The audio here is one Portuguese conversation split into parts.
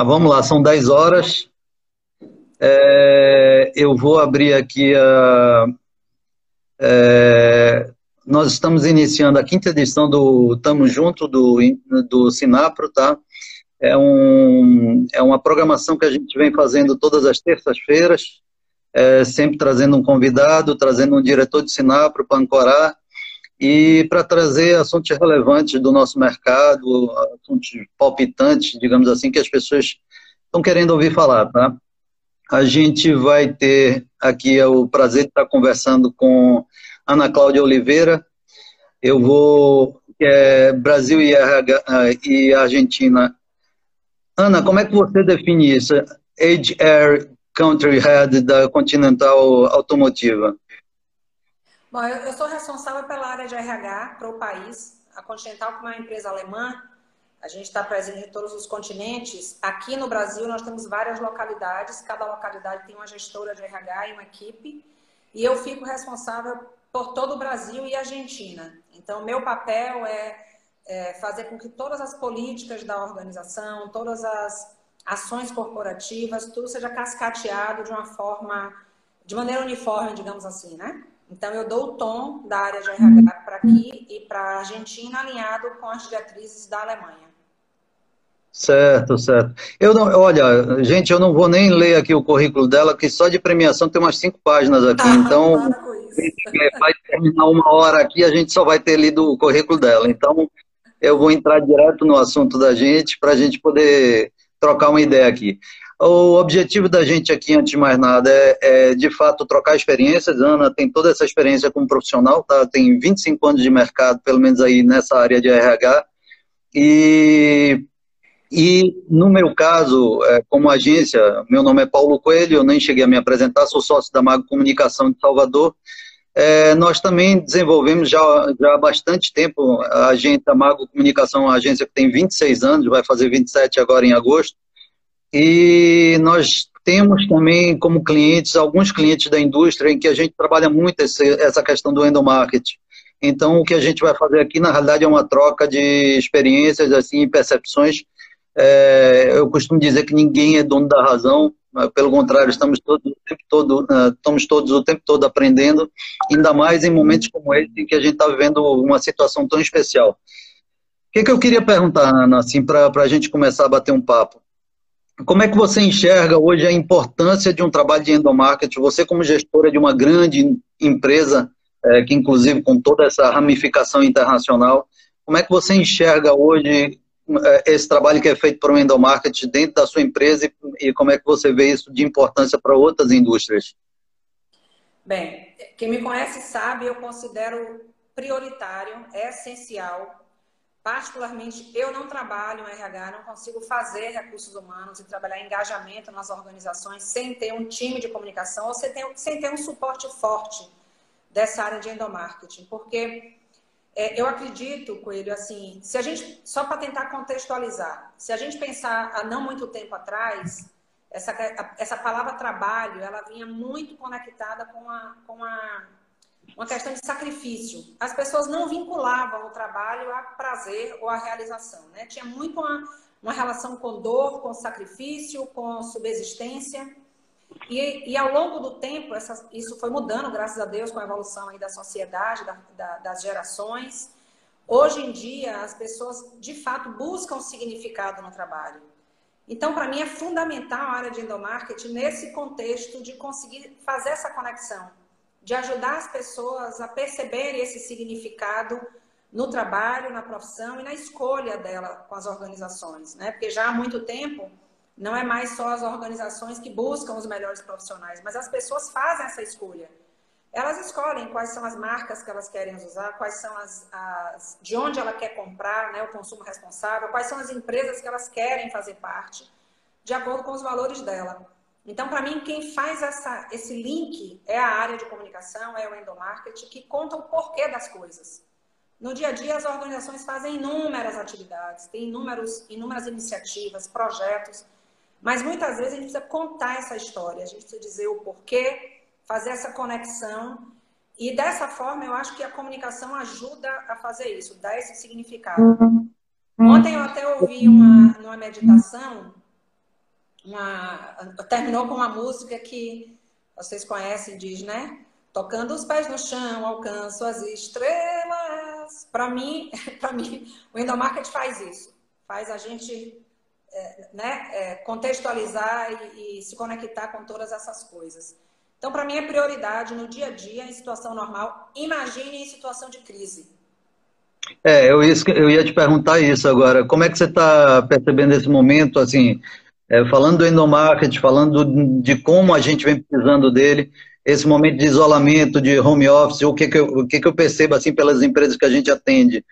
Ah, vamos lá, são 10 horas. É, eu vou abrir aqui a. É, nós estamos iniciando a quinta edição do Tamo Junto do, do Sinapro, tá? É, um, é uma programação que a gente vem fazendo todas as terças-feiras, é, sempre trazendo um convidado, trazendo um diretor de Sinapro para ancorar e para trazer assuntos relevantes do nosso mercado, assuntos palpitantes, digamos assim, que as pessoas estão querendo ouvir falar, tá? A gente vai ter aqui o prazer de estar conversando com Ana Cláudia Oliveira. Eu vou é, Brasil e, e Argentina. Ana, como é que você define isso? HR Country Head da Continental Automotiva. Bom, eu, eu sou responsável pela área de RH para o país. A Continental, como é uma empresa alemã, a gente está presente em todos os continentes. Aqui no Brasil, nós temos várias localidades. Cada localidade tem uma gestora de RH e uma equipe. E eu fico responsável por todo o Brasil e Argentina. Então, meu papel é, é fazer com que todas as políticas da organização, todas as ações corporativas, tudo seja cascateado de uma forma, de maneira uniforme, digamos assim, né? Então, eu dou o tom da área de RH para aqui e para a Argentina, alinhado com as diretrizes da Alemanha. Certo, certo. Eu não, olha, gente, eu não vou nem ler aqui o currículo dela, que só de premiação tem umas cinco páginas aqui. Ah, então, vai terminar uma hora aqui, a gente só vai ter lido o currículo dela. Então, eu vou entrar direto no assunto da gente para a gente poder trocar uma ideia aqui. O objetivo da gente aqui, antes de mais nada, é, é, de fato trocar experiências. Ana tem toda essa experiência como profissional, tá? tem 25 anos de mercado, pelo menos aí nessa área de RH. E, e no meu caso, é, como agência, meu nome é Paulo Coelho, eu nem cheguei a me apresentar, sou sócio da Mago Comunicação de Salvador. É, nós também desenvolvemos já, já há bastante tempo, a agência Mago Comunicação uma agência que tem 26 anos, vai fazer 27 agora em agosto, e nós temos também como clientes, alguns clientes da indústria em que a gente trabalha muito esse, essa questão do endomarketing. Então, o que a gente vai fazer aqui, na realidade, é uma troca de experiências assim, percepções. É, eu costumo dizer que ninguém é dono da razão, pelo contrário, estamos todos o tempo todo, uh, estamos todos o tempo todo aprendendo, ainda mais em momentos como esse em que a gente está vivendo uma situação tão especial. O que, que eu queria perguntar, Ana, assim, para a gente começar a bater um papo? Como é que você enxerga hoje a importância de um trabalho de endomarketing? Você, como gestora de uma grande empresa, é, que inclusive com toda essa ramificação internacional, como é que você enxerga hoje é, esse trabalho que é feito para o endomarketing dentro da sua empresa e, e como é que você vê isso de importância para outras indústrias? Bem, quem me conhece sabe, eu considero prioritário, é essencial. Particularmente, eu não trabalho em RH, não consigo fazer recursos humanos e trabalhar engajamento nas organizações sem ter um time de comunicação ou sem ter, sem ter um suporte forte dessa área de endomarketing. Porque é, eu acredito, Coelho, assim, se a gente, só para tentar contextualizar, se a gente pensar há não muito tempo atrás, essa, essa palavra trabalho, ela vinha muito conectada com a, com a uma questão de sacrifício. As pessoas não vinculavam o trabalho a prazer ou a realização, né? Tinha muito uma, uma relação com dor, com sacrifício, com subsistência. E, e ao longo do tempo, essa, isso foi mudando, graças a Deus, com a evolução aí da sociedade, da, da, das gerações. Hoje em dia, as pessoas, de fato, buscam significado no trabalho. Então, para mim, é fundamental a área de endomarketing nesse contexto de conseguir fazer essa conexão, de ajudar as pessoas a perceberem esse significado no trabalho, na profissão e na escolha dela com as organizações, né? Porque já há muito tempo não é mais só as organizações que buscam os melhores profissionais, mas as pessoas fazem essa escolha. Elas escolhem quais são as marcas que elas querem usar, quais são as, as de onde ela quer comprar, né, o consumo responsável, quais são as empresas que elas querem fazer parte, de acordo com os valores dela. Então, para mim, quem faz essa, esse link é a área de comunicação, é o endomarketing, que conta o porquê das coisas. No dia a dia, as organizações fazem inúmeras atividades, tem inúmeros, inúmeras iniciativas, projetos, mas muitas vezes a gente precisa contar essa história, a gente precisa dizer o porquê, fazer essa conexão. E dessa forma, eu acho que a comunicação ajuda a fazer isso, dar esse significado. Ontem eu até ouvi uma, numa meditação uma, terminou com uma música que vocês conhecem, diz, né? Tocando os pés no chão, alcanço as estrelas. Para mim, para mim, o Endomarket faz isso. Faz a gente é, né, é, contextualizar e, e, se conectar com todas essas coisas. Então, para mim, é prioridade no dia a dia, em situação normal. Imagine em situação de crise. É, eu, eu ia te perguntar isso agora. Como é que você está percebendo esse momento, assim, é, falando do endomarket, falando de como a gente vem precisando dele, esse momento de isolamento, de home office, o que, que, eu, o que, que eu percebo assim pelas empresas que a gente atende,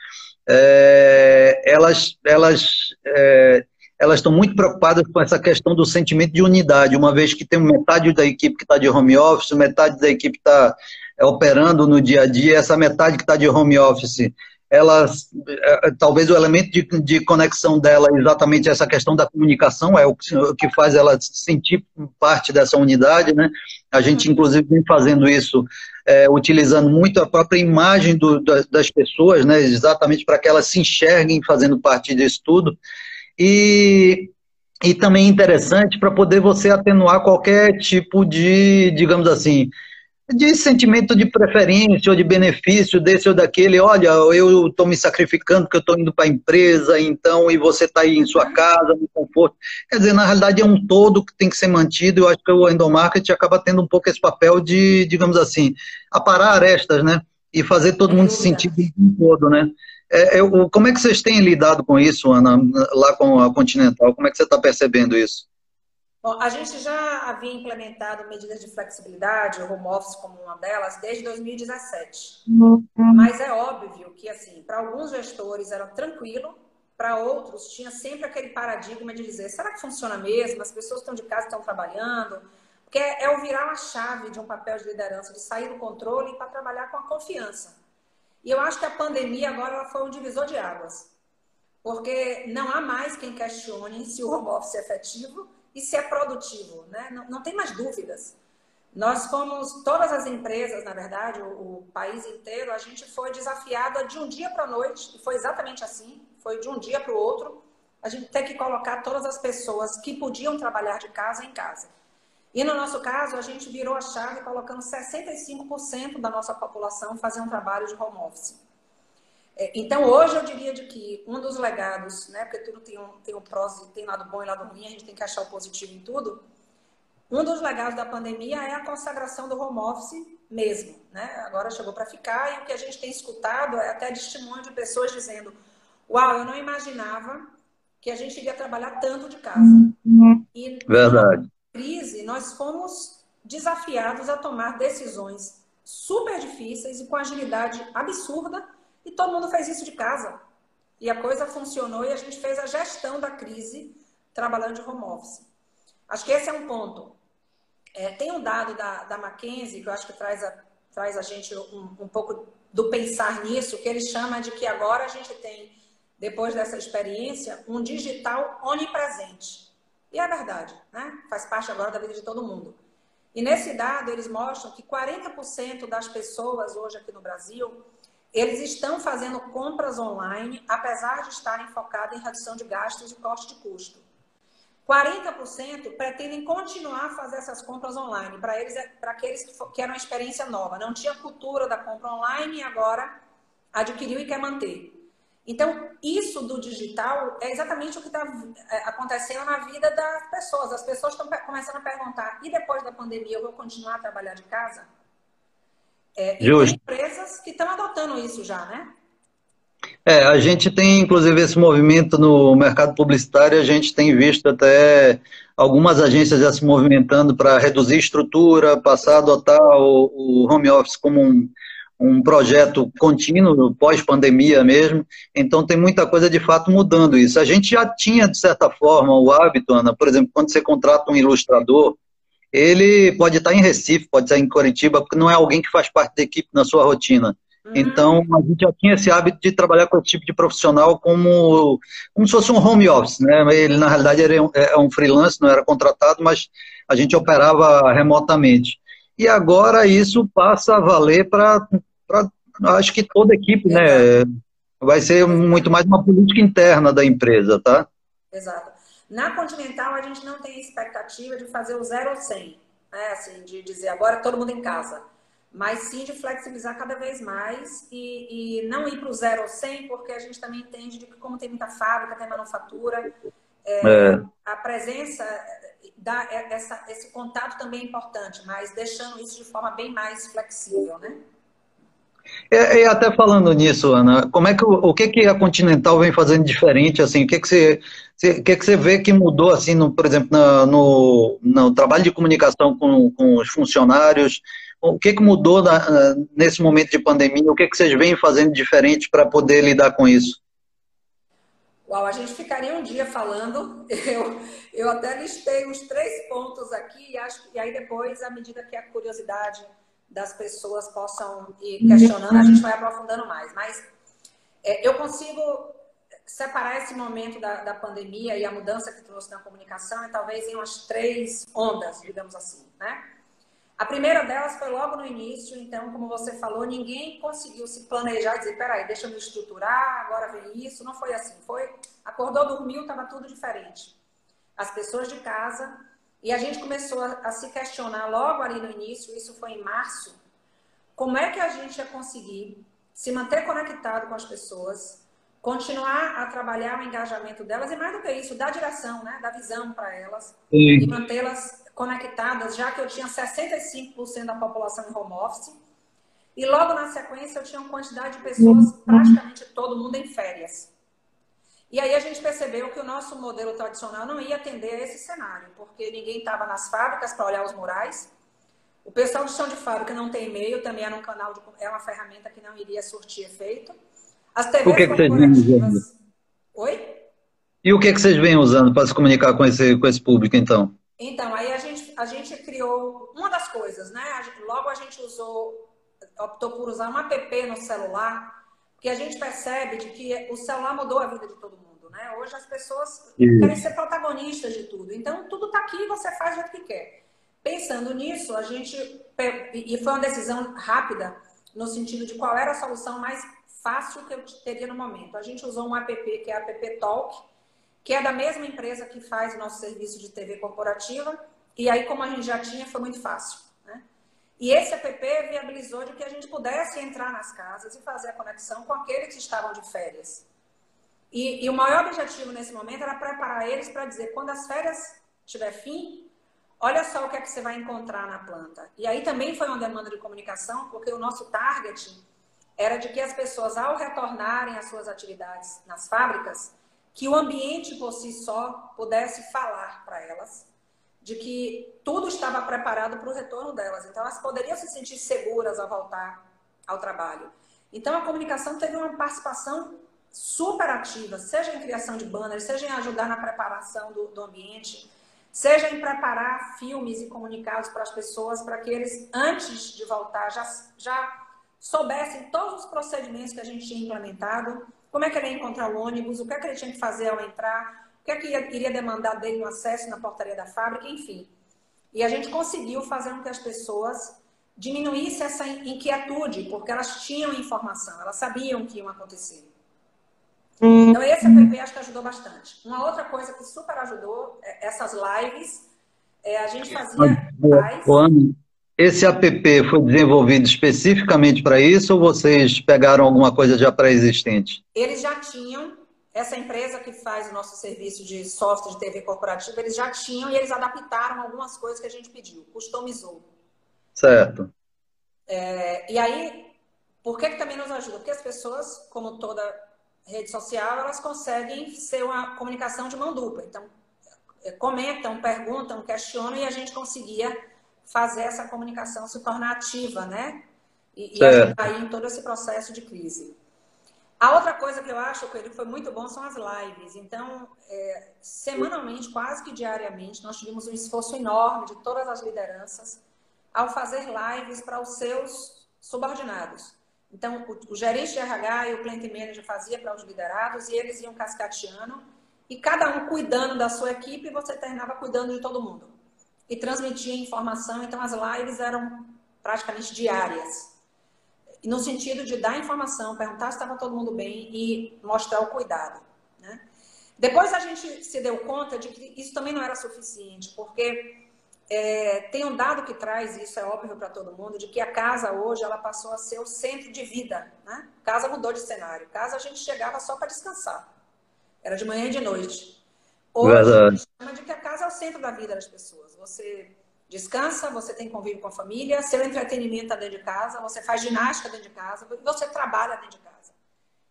é, elas, elas, é, elas estão muito preocupadas com essa questão do sentimento de unidade, uma vez que tem metade da equipe que está de home office, metade da equipe está é, operando no dia a dia, essa metade que está de home office elas, é, talvez o elemento de, de, conexão dela é exatamente essa questão da comunicação, é o que, o que faz ela sentir parte dessa unidade, né? A gente, inclusive, vem fazendo isso, é, utilizando muito a própria imagem do, das pessoas, né? Exatamente para que elas se enxerguem fazendo parte disso tudo. E, e também interessante para poder você atenuar qualquer tipo de, digamos assim, de sentimento de preferência ou de benefício desse ou daquele. Olha, eu estou me sacrificando porque eu estou indo para a empresa, então, e você está aí em sua casa, no conforto. Quer dizer, na realidade é um todo que tem que ser mantido. Eu acho que o endomarketing acaba tendo um pouco esse papel de, digamos assim, aparar arestas, né? E fazer todo mundo se sentir bem todo, né? É, é, como é que vocês têm lidado com isso, Ana, lá com a Continental? Como é que você está percebendo isso? Bom, a gente já havia implementado medidas de flexibilidade, o home office como uma delas, desde 2017. Uhum. Mas é óbvio que, assim, para alguns gestores era tranquilo, para outros tinha sempre aquele paradigma de dizer: será que funciona mesmo? As pessoas estão de casa, estão trabalhando. Porque é, é o virar a chave de um papel de liderança, de sair do controle para trabalhar com a confiança. E eu acho que a pandemia agora foi um divisor de águas. Porque não há mais quem questione se o home office é efetivo e se é produtivo, né? Não, não tem mais dúvidas. Nós fomos, todas as empresas, na verdade, o, o país inteiro, a gente foi desafiado de um dia para a noite, e foi exatamente assim, foi de um dia para o outro, a gente tem que colocar todas as pessoas que podiam trabalhar de casa em casa. E no nosso caso, a gente virou a chave colocando 65% da nossa população fazer um trabalho de home office. É, então, hoje eu diria de que um dos legados, né, porque tudo tem um, tem um prós, tem lado bom e lado ruim, a gente tem que achar o positivo em tudo. Um dos legados da pandemia é a consagração do home office mesmo, né? Agora chegou para ficar e o que a gente tem escutado é até testemunho de pessoas dizendo: "Uau, eu não imaginava que a gente iria trabalhar tanto de casa". E Verdade. Na crise nós fomos desafiados a tomar decisões super difíceis e com agilidade absurda e todo mundo fez isso de casa. E a coisa funcionou e a gente fez a gestão da crise trabalhando de home office. Acho que esse é um ponto. É, tem um dado da, da McKinsey que eu acho que traz a, traz a gente um, um pouco do pensar nisso, que ele chama de que agora a gente tem, depois dessa experiência, um digital onipresente. E é verdade, né? Faz parte agora da vida de todo mundo. E nesse dado, eles mostram que 40% das pessoas hoje aqui no Brasil eles estão fazendo compras online, apesar de estarem focados em redução de gastos e corte de custo. 40% pretendem continuar a fazer essas compras online, para eles, é, para aqueles que querem uma experiência nova. Não tinha cultura da compra online e agora adquiriu e quer manter. Então, isso do digital é exatamente o que está é, acontecendo na vida das pessoas. As pessoas estão começando a perguntar: e depois da pandemia eu vou continuar a trabalhar de casa? É, e Justo. tem empresas que estão adotando isso já, né? É, a gente tem, inclusive, esse movimento no mercado publicitário, a gente tem visto até algumas agências já se movimentando para reduzir estrutura, passar a adotar o, o home office como um, um projeto contínuo, pós-pandemia mesmo. Então, tem muita coisa de fato mudando isso. A gente já tinha, de certa forma, o hábito, Ana, por exemplo, quando você contrata um ilustrador, ele pode estar em Recife, pode estar em Curitiba, porque não é alguém que faz parte da equipe na sua rotina. Uhum. Então, a gente já tinha esse hábito de trabalhar com esse tipo de profissional como, como se fosse um home office, né? Ele, na realidade, era um, é um freelance, não era contratado, mas a gente operava remotamente. E agora isso passa a valer para, acho que toda a equipe, né? Vai ser muito mais uma política interna da empresa, tá? Exato. Na Continental, a gente não tem expectativa de fazer o 0 ou 100, né? assim, de dizer agora todo mundo em casa. Mas sim de flexibilizar cada vez mais e, e não ir para o 0 ou 100, porque a gente também entende de que, como tem muita fábrica, tem manufatura, é, é. a presença dá é, essa, esse contato também é importante, mas deixando isso de forma bem mais flexível, né? E, e, até falando nisso, Ana, como é que o, que que a Continental vem fazendo diferente assim? O que que você, o que que você vê que mudou assim, no, por exemplo, na, no, no trabalho de comunicação com, com os funcionários? O que que mudou na, nesse momento de pandemia? O que que vocês vêm fazendo diferente para poder lidar com isso? Uau, a gente ficaria um dia falando. Eu, eu até listei uns três pontos aqui e, acho, e aí depois, à medida que a curiosidade das pessoas possam ir questionando, a gente vai aprofundando mais. Mas é, eu consigo separar esse momento da, da pandemia e a mudança que trouxe na comunicação e talvez em umas três ondas, digamos assim, né? A primeira delas foi logo no início, então, como você falou, ninguém conseguiu se planejar e dizer, peraí, deixa eu me estruturar, agora vem isso. Não foi assim. Foi, acordou, dormiu, estava tudo diferente. As pessoas de casa e a gente começou a, a, se questionar logo ali no início, isso foi em março, como é que a gente ia conseguir se manter conectado com as pessoas, continuar a trabalhar o engajamento delas e mais do que isso, dar direção, né, dar visão para elas Sim. e mantê-las conectadas, já que eu tinha 65% da população em home office. E logo na sequência eu tinha uma quantidade de pessoas, praticamente todo mundo em férias. E aí a gente percebeu que o nosso modelo tradicional não ia atender a esse cenário, porque ninguém estava nas fábricas para olhar os murais. O pessoal de chão de fábrica não tem e-mail, também era um canal de, é uma ferramenta que não iria surtir efeito. As TVs o que, que corporativas. Oi? E o que, que vocês vêm usando para se comunicar com esse, com esse público, então? Então, aí a gente, a gente criou uma das coisas, né? logo a gente usou, optou por usar um app no celular porque a gente percebe de que o celular mudou a vida de todo mundo, né? Hoje as pessoas Isso. querem ser protagonistas de tudo. Então, tudo está aqui e você faz o que quer. Pensando nisso, a gente... E foi uma decisão rápida, no sentido de qual era a solução mais fácil que eu teria no momento. A gente usou um app, que é a App Talk, que é da mesma empresa que faz o nosso serviço de TV corporativa. E aí, como a gente já tinha, foi muito fácil. E esse app viabilizou de que a gente pudesse entrar nas casas e fazer a conexão com aqueles que estavam de férias. E, e o maior objetivo nesse momento era preparar eles para dizer, quando as férias tiver fim, olha só o que é que você vai encontrar na planta. E aí também foi uma demanda de comunicação, porque o nosso target era de que as pessoas, ao retornarem às suas atividades nas fábricas, que o ambiente por si só pudesse falar para elas de que tudo estava preparado para o retorno delas. Então, elas poderiam se sentir seguras ao voltar ao trabalho. Então, a comunicação teve uma participação super ativa, seja em criação de banners, seja em ajudar na preparação do, do ambiente, seja em preparar filmes e comunicados para as pessoas, para que eles, antes de voltar, já, já soubessem todos os procedimentos que a gente tinha implementado, como é que ele ia encontrar o ônibus, o que é que ele tinha que fazer ao entrar, que é que iria demandar dele um acesso na portaria da fábrica, enfim. E a gente conseguiu fazer com que as pessoas diminuíssem essa inquietude, porque elas tinham informação, elas sabiam o que ia acontecer. Hum. Então, esse app acho que ajudou bastante. Uma outra coisa que super ajudou, é essas lives, é, a gente fazia lives... Esse app foi desenvolvido especificamente para isso ou vocês pegaram alguma coisa já pré-existente? Eles já tinham essa empresa que faz o nosso serviço de software de TV corporativa, eles já tinham e eles adaptaram algumas coisas que a gente pediu, customizou. Certo. É, e aí, por que, que também nos ajuda? Porque as pessoas, como toda rede social, elas conseguem ser uma comunicação de mão dupla. Então, é, comentam, perguntam, questionam e a gente conseguia fazer essa comunicação se tornar ativa, né? E, e ajudar em todo esse processo de crise. A outra coisa que eu acho que foi muito bom são as lives. Então, é, semanalmente, quase que diariamente, nós tivemos um esforço enorme de todas as lideranças ao fazer lives para os seus subordinados. Então, o, o gerente de RH e o plant manager fazia para os liderados e eles iam cascateando e cada um cuidando da sua equipe e você terminava cuidando de todo mundo. E transmitia informação, então as lives eram praticamente diárias no sentido de dar informação, perguntar se estava todo mundo bem e mostrar o cuidado. Né? Depois a gente se deu conta de que isso também não era suficiente, porque é, tem um dado que traz, isso é óbvio para todo mundo, de que a casa hoje ela passou a ser o centro de vida. Né? Casa mudou de cenário. Casa a gente chegava só para descansar. Era de manhã e de noite. Hoje Verdade. a gente chama de que a casa é o centro da vida das pessoas. Você descansa, você tem convívio com a família, seu entretenimento está dentro de casa, você faz ginástica dentro de casa, você trabalha dentro de casa.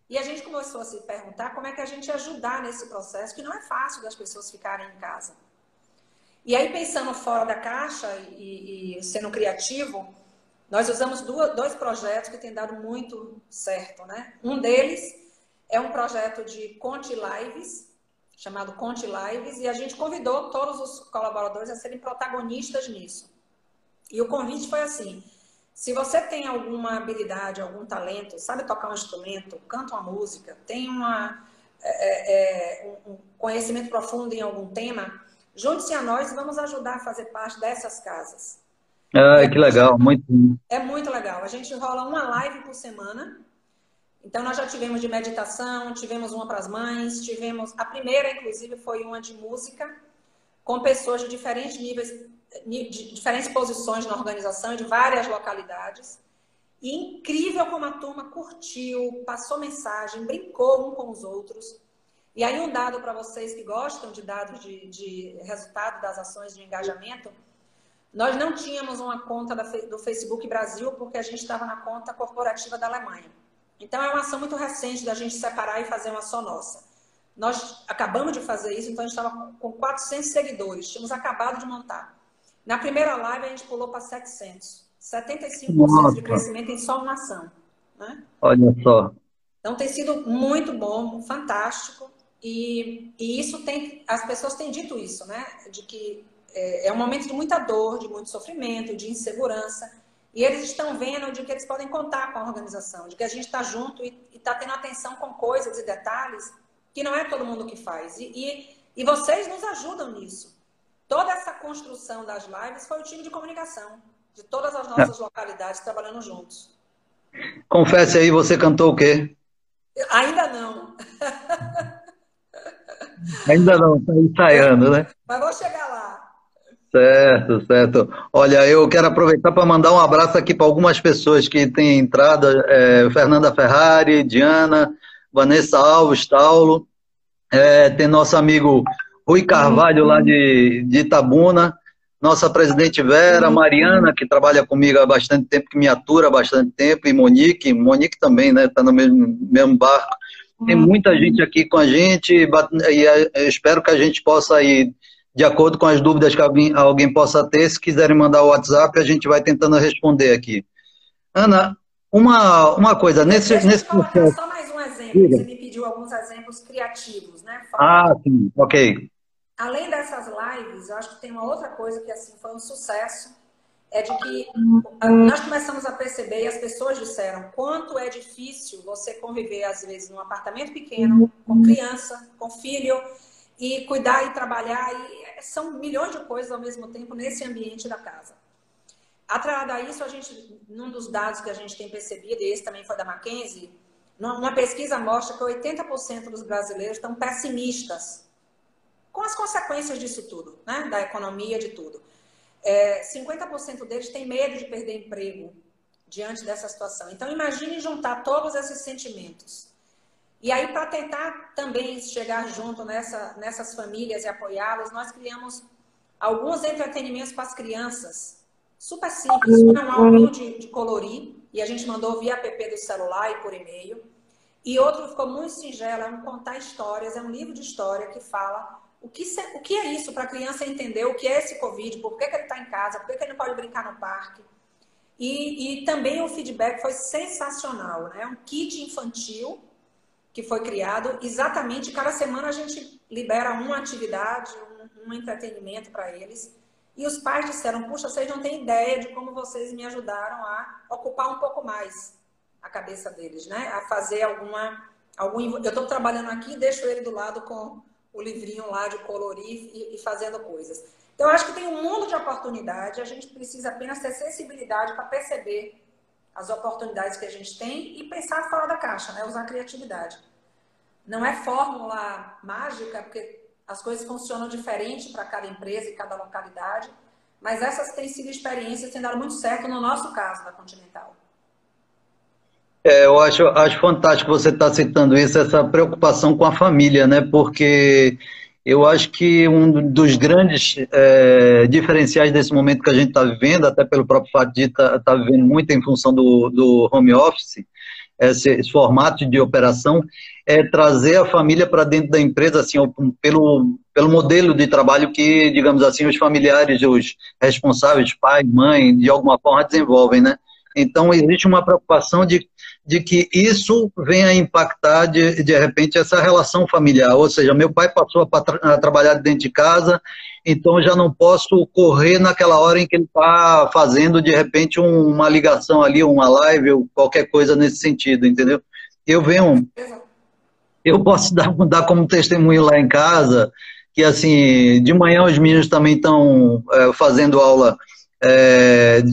E a gente começou a se perguntar como é que a gente ajudar nesse processo, que não é fácil das pessoas ficarem em casa. E aí, pensando fora da caixa e, e sendo criativo, nós usamos duas, dois projetos que têm dado muito certo. Né? Um deles é um projeto de Conte Lives, chamado Conte Lives, e a gente convidou todos os colaboradores a serem protagonistas nisso. E o convite foi assim: se você tem alguma habilidade, algum talento, sabe tocar um instrumento, canta uma música, tem uma, é, é, um conhecimento profundo em algum tema, junte-se a nós e vamos ajudar a fazer parte dessas casas. Ah, que legal, muito. É muito legal. A gente rola uma live por semana. Então, nós já tivemos de meditação, tivemos uma para as mães, tivemos. A primeira, inclusive, foi uma de música, com pessoas de diferentes níveis de diferentes posições na organização, de várias localidades. E incrível como a turma curtiu, passou mensagem, brincou um com os outros. E aí, um dado para vocês que gostam de dados de, de, resultado das ações de engajamento: nós não tínhamos uma conta do Facebook Brasil porque a gente estava na conta corporativa da Alemanha. Então, é uma ação muito recente da gente separar e fazer uma só nossa. Nós acabamos de fazer isso, então a gente estava com 400 seguidores, tínhamos acabado de montar. Na primeira live a gente pulou para 700. 75% Nossa. de crescimento em só uma ação. Né? Olha só. Então tem sido muito bom, fantástico. E, e isso tem, as pessoas têm dito isso, né? De que é, é um momento de muita dor, de muito sofrimento, de insegurança. E eles estão vendo de que eles podem contar com a organização, de que a gente está junto e está tendo atenção com coisas e detalhes que não é todo mundo que faz. E, e, e vocês nos ajudam nisso. Toda essa construção das lives foi o time de comunicação, de todas as nossas é. localidades trabalhando juntos. Confesse aí, você cantou o quê? Ainda não. Ainda não, está ensaiando, né? Mas vou chegar lá. Certo, certo. Olha, eu quero aproveitar para mandar um abraço aqui para algumas pessoas que têm entrado: é, Fernanda Ferrari, Diana, Vanessa Alves, Taulo, é, tem nosso amigo Rui Carvalho, lá de, de Itabuna, nossa presidente Vera, Mariana, que trabalha comigo há bastante tempo, que me atura há bastante tempo, e Monique, Monique também, né, está no mesmo, mesmo barco. Tem muita gente aqui com a gente, e eu espero que a gente possa ir, de acordo com as dúvidas que alguém, alguém possa ter, se quiserem mandar o WhatsApp, a gente vai tentando responder aqui. Ana, uma, uma coisa, nesse, Deixa nesse processo... Só mais um exemplo, você me pediu alguns exemplos criativos, né? Fala. Ah, sim, ok. Além dessas lives, eu acho que tem uma outra coisa que assim foi um sucesso, é de que nós começamos a perceber e as pessoas disseram quanto é difícil você conviver às vezes num apartamento pequeno, com criança, com filho e cuidar e trabalhar e são milhões de coisas ao mesmo tempo nesse ambiente da casa. Atrelado a isso, a gente, num dos dados que a gente tem percebido, e esse também foi da Mackenzie, uma pesquisa mostra que 80% dos brasileiros estão pessimistas com as consequências disso tudo, né? da economia, de tudo. É, 50% deles têm medo de perder emprego diante dessa situação. Então, imagine juntar todos esses sentimentos. E aí, para tentar também chegar junto nessa, nessas famílias e apoiá-las, nós criamos alguns entretenimentos para as crianças, super simples. Um é um álbum de, de colorir, e a gente mandou via app do celular e por e-mail. E outro ficou muito singelo, é um contar histórias, é um livro de história que fala o que, o que é isso para a criança entender o que é esse Covid, por que, que ele está em casa, por que, que ele não pode brincar no parque. E, e também o feedback foi sensacional, né? Um kit infantil que foi criado exatamente, cada semana a gente libera uma atividade, um, um entretenimento para eles. E os pais disseram, puxa, vocês não têm ideia de como vocês me ajudaram a ocupar um pouco mais a cabeça deles, né? A fazer alguma... algum Eu estou trabalhando aqui deixo ele do lado com o livrinho lá de colorir e, e fazendo coisas. Então, eu acho que tem um mundo de oportunidade, a gente precisa apenas ter sensibilidade para perceber as oportunidades que a gente tem e pensar fora da caixa, né? usar a criatividade. Não é fórmula mágica, porque as coisas funcionam diferente para cada empresa e cada localidade, mas essas têm sido experiências que têm dado muito certo no nosso caso da Continental. É, eu acho, acho fantástico você estar tá citando isso, essa preocupação com a família, né? Porque eu acho que um dos grandes é, diferenciais desse momento que a gente está vivendo, até pelo próprio fato de estar tá, tá vivendo muito em função do, do home office, esse, esse, formato de operação, é trazer a família para dentro da empresa, assim, pelo, pelo modelo de trabalho que, digamos assim, os familiares, os responsáveis, pai, mãe, de alguma forma desenvolvem, né? Então, existe uma preocupação de de que isso venha impactar, de, de repente, essa relação familiar. Ou seja, meu pai passou a, tra a trabalhar dentro de casa, então já não posso correr naquela hora em que ele está fazendo, de repente, um, uma ligação ali, uma live, ou qualquer coisa nesse sentido, entendeu? Eu venho. Eu posso dar, dar como testemunho lá em casa que, assim, de manhã os meninos também estão é, fazendo aula é,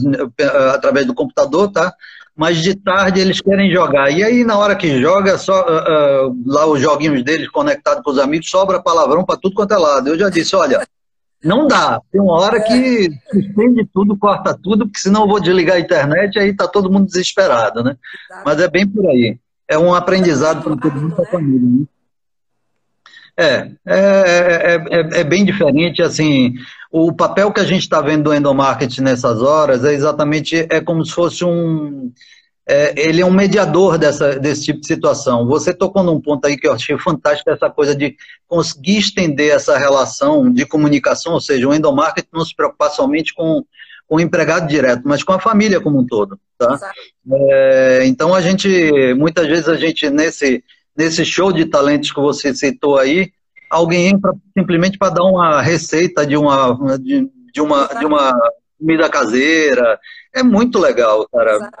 através do computador, tá? mas de tarde eles querem jogar. E aí, na hora que joga, só, uh, uh, lá os joguinhos deles conectados com os amigos, sobra palavrão para tudo quanto é lado. Eu já disse, olha, não dá. Tem uma hora que suspende tudo, corta tudo, porque senão eu vou desligar a internet e aí tá todo mundo desesperado, né? Mas é bem por aí. É um aprendizado para todo mundo, para a família, né? É, é, é, é, bem diferente, assim, o papel que a gente está vendo do endomarketing nessas horas é exatamente, é como se fosse um, é, ele é um mediador dessa, desse tipo de situação. Você tocou num ponto aí que eu achei fantástico, essa coisa de conseguir estender essa relação de comunicação, ou seja, o endomarketing não se preocupar somente com, com o empregado direto, mas com a família como um todo, tá? É, então a gente, muitas vezes a gente, nesse nesse show de talentos que você citou aí, alguém entra simplesmente para dar uma receita de uma, de, de, uma, de uma comida caseira. É muito legal, cara.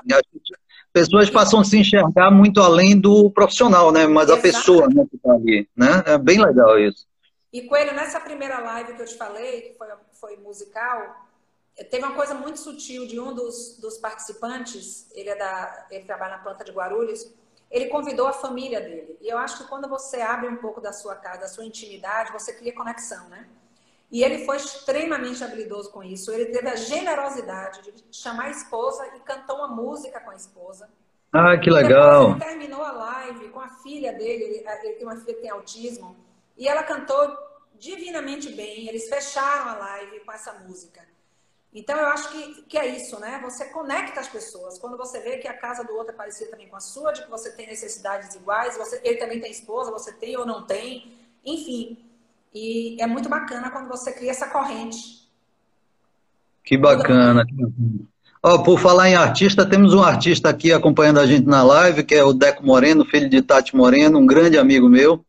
Pessoas passam a se enxergar muito além do profissional, né? Mas Exato. a pessoa né, que está ali, né? É bem legal isso. E Coelho, nessa primeira live que eu te falei, que foi, foi musical, teve uma coisa muito sutil de um dos, dos participantes, ele, é da, ele trabalha na planta de Guarulhos, ele convidou a família dele. E eu acho que quando você abre um pouco da sua casa, da sua intimidade, você cria conexão, né? E ele foi extremamente habilidoso com isso. Ele teve a generosidade de chamar a esposa e cantou uma música com a esposa. Ah, que legal. ele terminou a live com a filha dele, ele, ele tem uma filha que tem autismo, e ela cantou divinamente bem. Eles fecharam a live com essa música. Então, eu acho que, que é isso, né? Você conecta as pessoas. Quando você vê que a casa do outro é parecida também com a sua, de que você tem necessidades iguais, você, ele também tem esposa, você tem ou não tem, enfim. E é muito bacana quando você cria essa corrente. Que bacana. Oh, por falar em artista, temos um artista aqui acompanhando a gente na live, que é o Deco Moreno, filho de Tati Moreno, um grande amigo meu.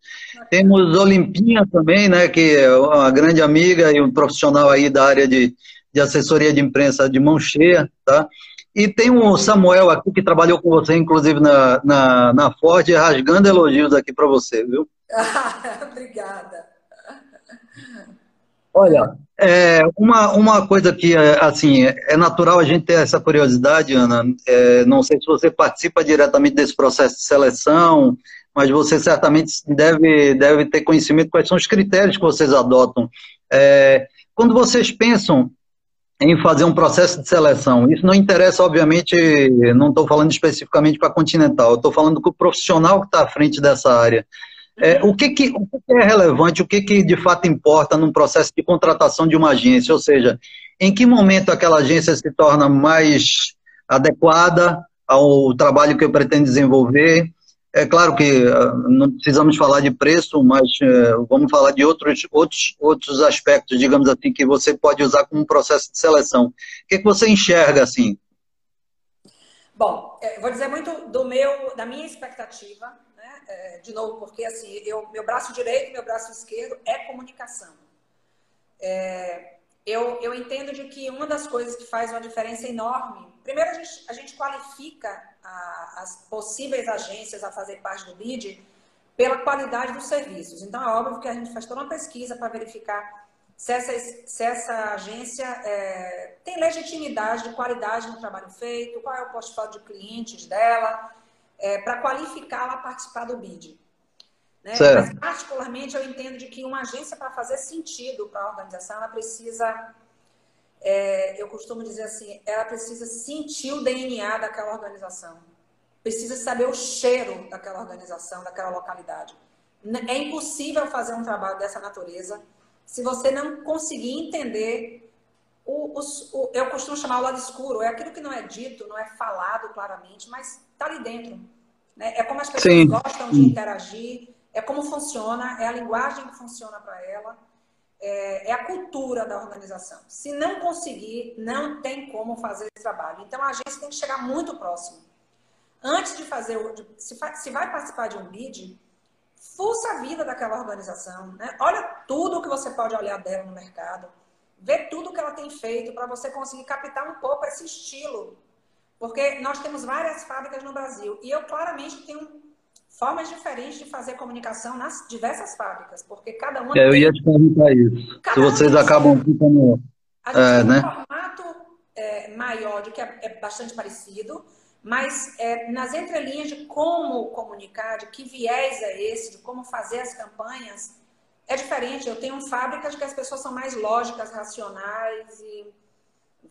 Temos Olimpinha também, né, que é uma grande amiga e um profissional aí da área de de assessoria de imprensa de mão cheia, tá? E tem o Samuel aqui que trabalhou com você, inclusive, na, na, na Ford, rasgando elogios aqui para você, viu? Obrigada. Olha, é, uma, uma coisa que, assim, é natural a gente ter essa curiosidade, Ana. É, não sei se você participa diretamente desse processo de seleção, mas você certamente deve, deve ter conhecimento quais são os critérios que vocês adotam. É, quando vocês pensam em fazer um processo de seleção. Isso não interessa, obviamente, não estou falando especificamente para a Continental, estou falando com o profissional que está à frente dessa área. É, o, que, que, o que é relevante, o que, que de fato importa num processo de contratação de uma agência? Ou seja, em que momento aquela agência se torna mais adequada ao trabalho que eu pretendo desenvolver? É claro que ah, não precisamos falar de preço, mas eh, vamos falar de outros, outros, outros aspectos, digamos assim, que você pode usar como processo de seleção. O que, é que você enxerga assim? Bom, eu vou dizer muito do meu, da minha expectativa, né? É, de novo, porque assim, eu, meu braço direito, meu braço esquerdo é comunicação. É, eu, eu entendo de que uma das coisas que faz uma diferença enorme, primeiro a gente, a gente qualifica a, as possíveis agências a fazer parte do BID pela qualidade dos serviços. Então, é óbvio que a gente faz toda uma pesquisa para verificar se essa, se essa agência é, tem legitimidade de qualidade no trabalho feito, qual é o portfólio de clientes dela, é, para qualificá-la a participar do BID. Né? Mas, particularmente, eu entendo de que uma agência, para fazer sentido para a organização, ela precisa, é, eu costumo dizer assim, ela precisa sentir o DNA daquela organização. Precisa saber o cheiro daquela organização, daquela localidade. É impossível fazer um trabalho dessa natureza se você não conseguir entender o, o, o, eu costumo chamar o lado escuro, é aquilo que não é dito, não é falado claramente, mas está ali dentro. Né? É como as pessoas Sim. gostam de interagir, é como funciona, é a linguagem que funciona para ela, é, é, a cultura da organização. Se não conseguir, não tem como fazer esse trabalho. Então a agência tem que chegar muito próximo. Antes de fazer, se, vai participar de um bid, fuça a vida daquela organização, né? Olha tudo que você pode olhar dela no mercado, vê tudo que ela tem feito para você conseguir captar um pouco esse estilo. Porque nós temos várias fábricas no Brasil e eu claramente tenho formas diferentes de fazer comunicação nas diversas fábricas, porque cada uma. É, eu ia te perguntar isso. Se vocês acabam ficando. A gente é, tem né? um formato é, maior, de que é, é bastante parecido, mas é, nas entrelinhas de como comunicar, de que viés é esse, de como fazer as campanhas, é diferente. Eu tenho fábricas que as pessoas são mais lógicas, racionais e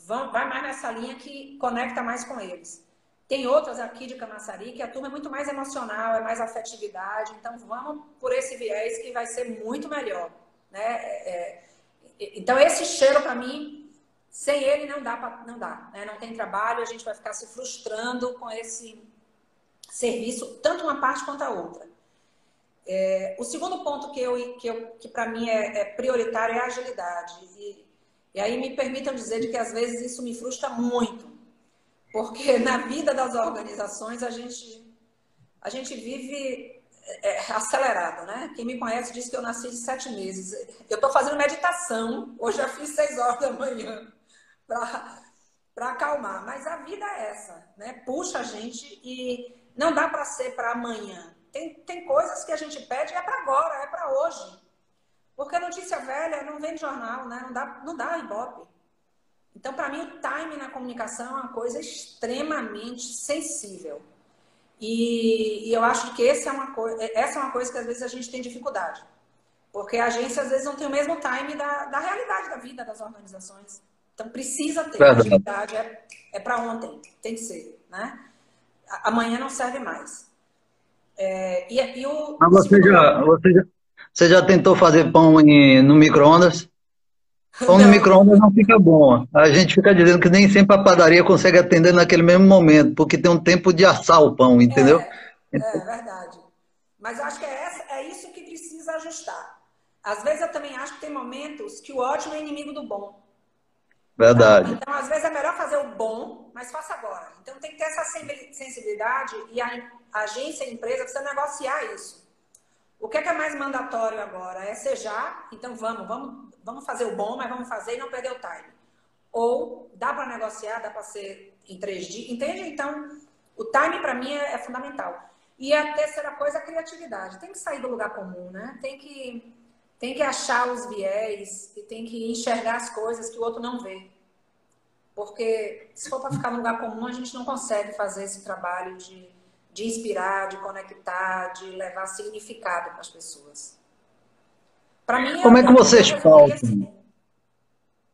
vão, vai mais nessa linha que conecta mais com eles. Tem outras aqui de Camaçari que a turma é muito mais emocional, é mais afetividade. Então vamos por esse viés que vai ser muito melhor. Né? É, é então esse cheiro para mim sem ele não dá, pra, não dá, né? Não tem trabalho, a gente vai ficar se frustrando com esse serviço, tanto uma parte quanto a outra. É, o segundo ponto que, eu, que, eu, que para mim é, é, prioritário é a agilidade. E, e aí me permitam dizer de que às vezes isso me frustra muito, porque na vida das organizações a gente, a gente vive é, é, acelerado, né? Quem me conhece diz que eu nasci de sete meses. Eu estou fazendo meditação, hoje já fiz seis horas da manhã para acalmar. Mas a vida é essa, né? Puxa a gente e não dá para ser para amanhã. Tem, tem coisas que a gente pede é para agora, é para hoje. Porque a notícia velha não vem de jornal, né? Não dá, não dá ibope. Então, para mim, o time na comunicação é uma coisa extremamente sensível. E, e eu acho que essa é, uma essa é uma coisa que às vezes a gente tem dificuldade. Porque a agência às vezes não tem o mesmo time da, da realidade da vida das organizações. Então precisa ter. Verdade. Atividade é, é para ontem, tem que ser. Né? Amanhã não serve mais. É, e, e o, Mas você já, você, já, você já tentou fazer pão em, no micro-ondas? Pão no micro-ondas não fica bom. A gente fica dizendo que nem sempre a padaria consegue atender naquele mesmo momento, porque tem um tempo de assar o pão, entendeu? É, é verdade. Mas acho que é, essa, é isso que precisa ajustar. Às vezes eu também acho que tem momentos que o ótimo é inimigo do bom. Verdade. Então, às vezes é melhor fazer o bom, mas faça agora. Então, tem que ter essa sensibilidade e a agência, a empresa, precisa negociar isso. O que é, que é mais mandatório agora? É ser já, então vamos, vamos, vamos fazer o bom, mas vamos fazer e não perder o time. Ou dá para negociar, dá para ser em três dias, entende? Então, o time para mim é, é fundamental. E a terceira coisa é a criatividade. Tem que sair do lugar comum, né? Tem que tem que achar os viés e tem que enxergar as coisas que o outro não vê. Porque se for para ficar no lugar comum, a gente não consegue fazer esse trabalho de, de inspirar, de conectar, de levar significado para as pessoas. Mim, como é que vocês faltam?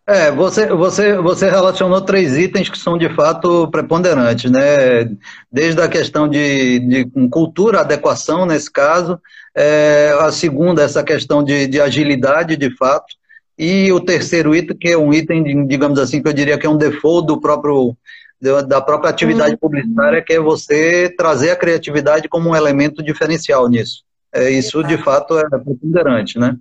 É, você, você, você relacionou três itens que são de fato preponderantes, né? Desde a questão de, de cultura, adequação nesse caso, é, a segunda, essa questão de, de, agilidade, de fato. E o terceiro item, que é um item, digamos assim, que eu diria que é um default do próprio, da própria atividade uhum. publicitária, que é você trazer a criatividade como um elemento diferencial nisso. É, isso, de fato, é preponderante, né?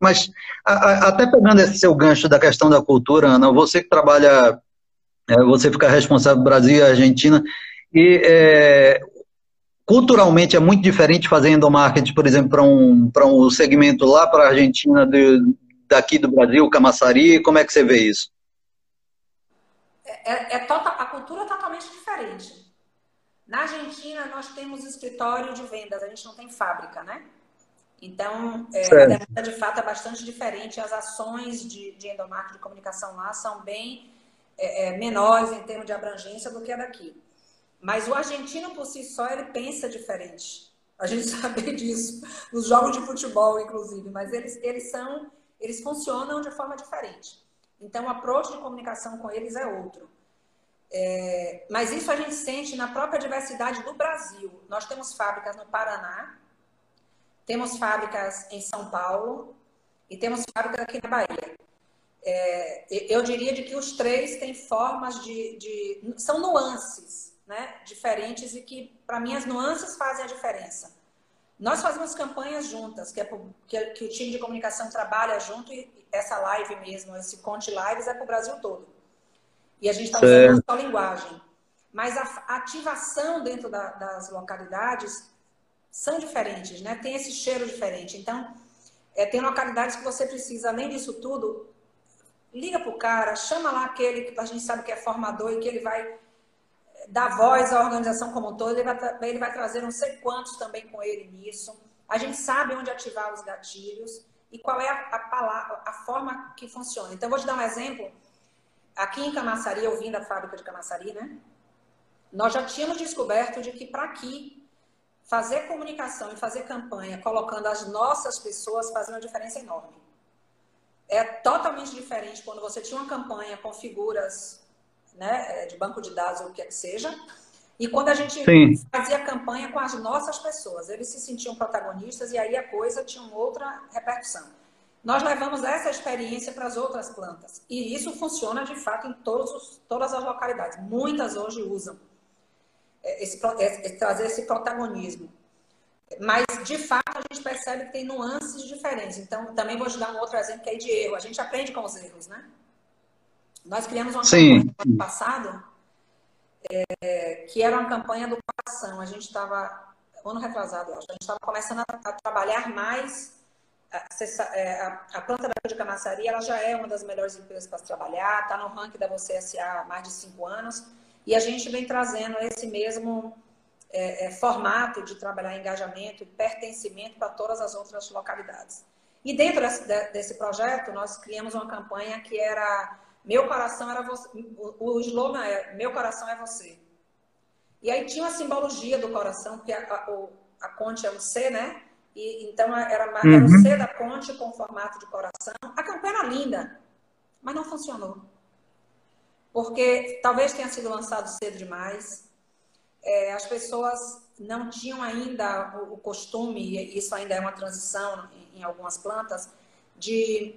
Mas, a, a, até pegando esse seu gancho da questão da cultura, Ana, você que trabalha, é, você fica responsável Brasil e Argentina, e é, culturalmente é muito diferente fazer endomarketing, por exemplo, para um, um segmento lá para a Argentina de, daqui do Brasil, Camaçari, como é que você vê isso? É, é, é tota, a cultura é totalmente diferente. Na Argentina, nós temos escritório de vendas, a gente não tem fábrica, né? Então, é, a demanda de fato é bastante diferente. As ações de, de endomarketing de comunicação lá são bem é, é, menores em termos de abrangência do que a daqui. Mas o argentino por si só, ele pensa diferente. a gente saber disso, nos jogos de futebol, inclusive, mas eles, eles são, eles funcionam de forma diferente. Então, o approach de comunicação com eles é outro. É, mas isso a gente sente na própria diversidade do Brasil. Nós temos fábricas no Paraná, temos fábricas em São Paulo e temos fábricas aqui na Bahia. É, eu diria de que os três têm formas de, de são nuances, né, diferentes e que para mim as nuances fazem a diferença. Nós fazemos campanhas juntas, que, é que, que, o time de comunicação trabalha junto e essa live mesmo, esse Conte Lives é para o Brasil todo. E a gente está usando a linguagem. Mas a ativação dentro da, das localidades são diferentes, né? Tem esse cheiro diferente. Então, é, tem localidades que você precisa, além disso tudo, liga para o cara, chama lá aquele que a gente sabe que é formador e que ele vai é, dar voz à organização como um todo, ele vai, ele vai trazer não sei quantos também com ele nisso. A gente sabe onde ativar os gatilhos e qual é a, a, palavra, a forma que funciona. Então, vou te dar um exemplo aqui em Camaçari, eu vim da fábrica de Camaçari, né? Nós já tínhamos descoberto de que para aqui fazer comunicação e fazer campanha colocando as nossas pessoas fazia uma diferença enorme. É totalmente diferente quando você tinha uma campanha com figuras né, de banco de dados ou o que é que seja, e quando a gente Sim. fazia campanha com as nossas pessoas, eles se sentiam protagonistas e aí a coisa tinha uma outra repercussão. Nós levamos essa experiência para as outras plantas. E isso funciona, de fato, em os, todas as localidades. Muitas hoje usam esse, trazer esse protagonismo. Mas, de fato, a gente percebe que tem nuances diferentes. Então, também vou te dar um outro exemplo que é de erro. A gente aprende com os erros, né? Nós criamos uma Sim. campanha no ano passado, é, que era uma campanha do coração. A gente estava, ano retrasado, acho, a gente estava começando a, a trabalhar mais é, a, a, planta da de Camaçari ela já é uma das melhores empresas para trabalhar, está no ranking da Você SA há mais de cinco anos, e a gente vem trazendo esse mesmo é, é, formato de trabalhar engajamento e pertencimento para todas as outras localidades. E dentro desse, desse, projeto, nós criamos uma campanha que era Meu Coração era você. O, o slogan é Meu Coração é Você. E aí tinha a simbologia do coração, porque a, a, a Conte é um C, né? E, então era, era uhum. o C da ponte com formato de coração. A campanha era linda, mas não funcionou. Porque talvez tenha sido lançado cedo demais. É, as pessoas não tinham ainda o, o, costume, e isso ainda é uma transição em, em algumas plantas, de,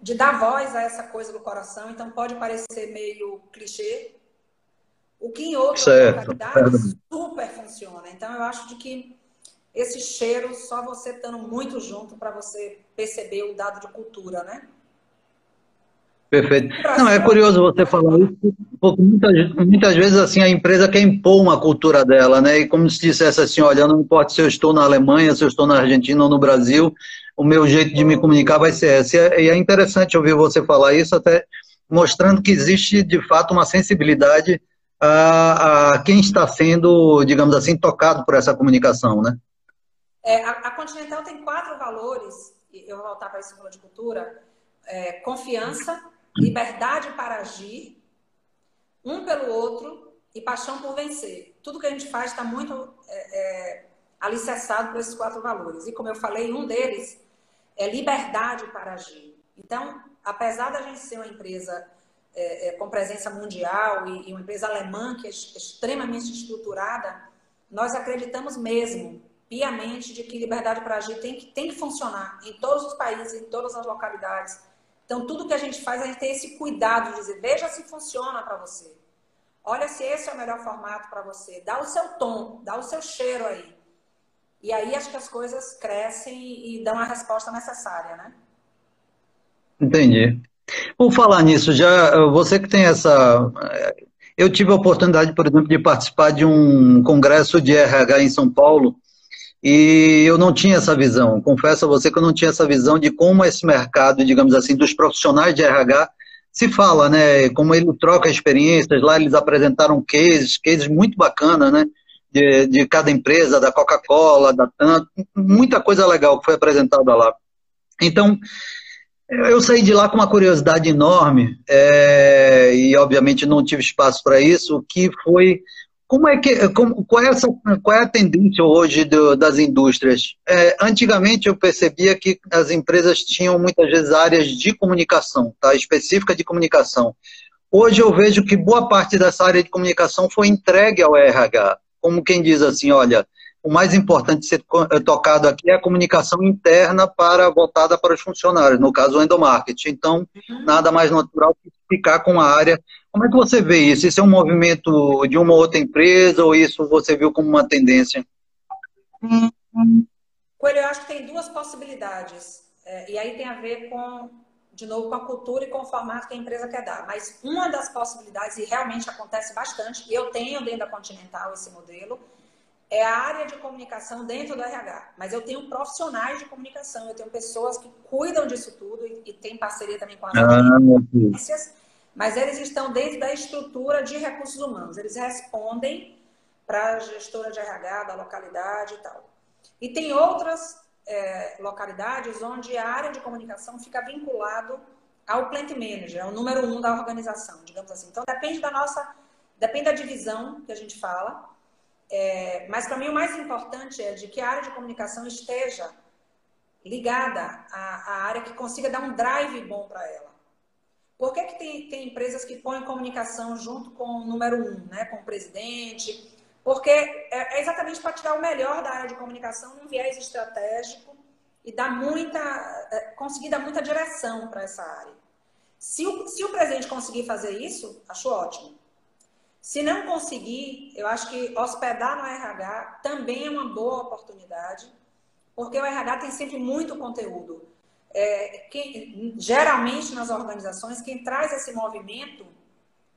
de dar voz a essa coisa do coração. Então pode parecer meio clichê, o que em outras localidades super funciona. Então eu acho de que esse cheiro só você estando muito junto para você perceber o dado de cultura, né? Perfeito. Não, é curioso você falar isso, porque muitas, muitas vezes assim a empresa quer impor uma cultura dela, né? E como se dissesse assim, olha, não importa se eu estou na Alemanha, se eu estou na Argentina ou no Brasil, o meu jeito de me comunicar vai ser esse. E é interessante ouvir você falar isso, até mostrando que existe de fato uma sensibilidade a, a quem está sendo, digamos assim, tocado por essa comunicação, né? É, a, a, Continental tem quatro valores, eu vou voltar para esse de cultura, é, confiança, liberdade para agir, um pelo outro e paixão por vencer. Tudo que a gente faz está muito é, é, alicerçado por esses quatro valores. E como eu falei, um deles é liberdade para agir. Então, apesar da gente ser uma empresa é, é, com presença mundial e, e uma empresa alemã que é extremamente estruturada, nós acreditamos mesmo piamente de que liberdade para agir tem que, tem que funcionar em todos os países, em todas as localidades. Então, tudo que a gente faz, a gente tem esse cuidado de dizer, veja se funciona para você. Olha se esse é o melhor formato para você. Dá o seu tom, dá o seu cheiro aí. E aí acho que as coisas crescem e, dão a resposta necessária, né? Entendi. Por falar nisso, já você que tem essa. Eu tive a oportunidade, por exemplo, de participar de um congresso de RH em São Paulo, e eu não tinha essa visão. Confesso a você que eu não tinha essa visão de como esse mercado, digamos assim, dos profissionais de RH se fala, né? Como ele troca experiências. Lá eles apresentaram cases, cases muito bacanas, né? De, de cada empresa, da Coca-Cola, da Tanto, muita coisa legal que foi apresentada lá. Então, eu saí de lá com uma curiosidade enorme, é, e obviamente não tive espaço para isso, que foi Como é que, como, qual, é essa, qual é a tendência hoje do, das indústrias? É, antigamente eu percebia que as empresas tinham muitas vezes áreas de comunicação, tá? específica de comunicação. Hoje eu vejo que boa parte dessa área de comunicação foi entregue ao RH. Como quem diz assim, olha, o mais importante de ser eh, tocado aqui é a comunicação interna para voltada para os funcionários, no caso o endomarketing. Então, nada mais natural que ficar com a área. Como é que você vê isso? Isso é um movimento de uma ou outra empresa ou isso você viu como uma tendência? Coelho, eu acho que tem duas possibilidades. É, e aí tem a ver com, de novo, com a cultura e com o formato que a empresa quer dar. Mas uma das possibilidades, e realmente acontece bastante, eu tenho dentro da Continental esse modelo, é a área de comunicação dentro do RH. Mas eu tenho profissionais de comunicação, eu tenho pessoas que cuidam disso tudo e, e tem parceria também com ah, agências, mas eles estão dentro da estrutura de recursos humanos. Eles respondem para a gestora de RH da localidade e tal. E tem outras é, localidades onde a área de comunicação fica vinculado ao plant manager, é o número um da organização, digamos assim. Então depende da nossa, depende da divisão que a gente fala. É, mas para mim o mais importante é de que a área de comunicação esteja ligada à, à área que consiga dar um drive bom para ela. Por que, que tem, tem, empresas que põem comunicação junto com o número um, né, com o presidente? Porque é, é exatamente para tirar o melhor da área de comunicação num viés estratégico e dar muita, é, conseguir dar muita direção para essa área. Se o, se o presidente conseguir fazer isso, acho ótimo. Se não conseguir, eu acho que hospedar no RH também é uma boa oportunidade, porque o RH tem sempre muito conteúdo. É, quem, geralmente nas organizações, quem traz esse movimento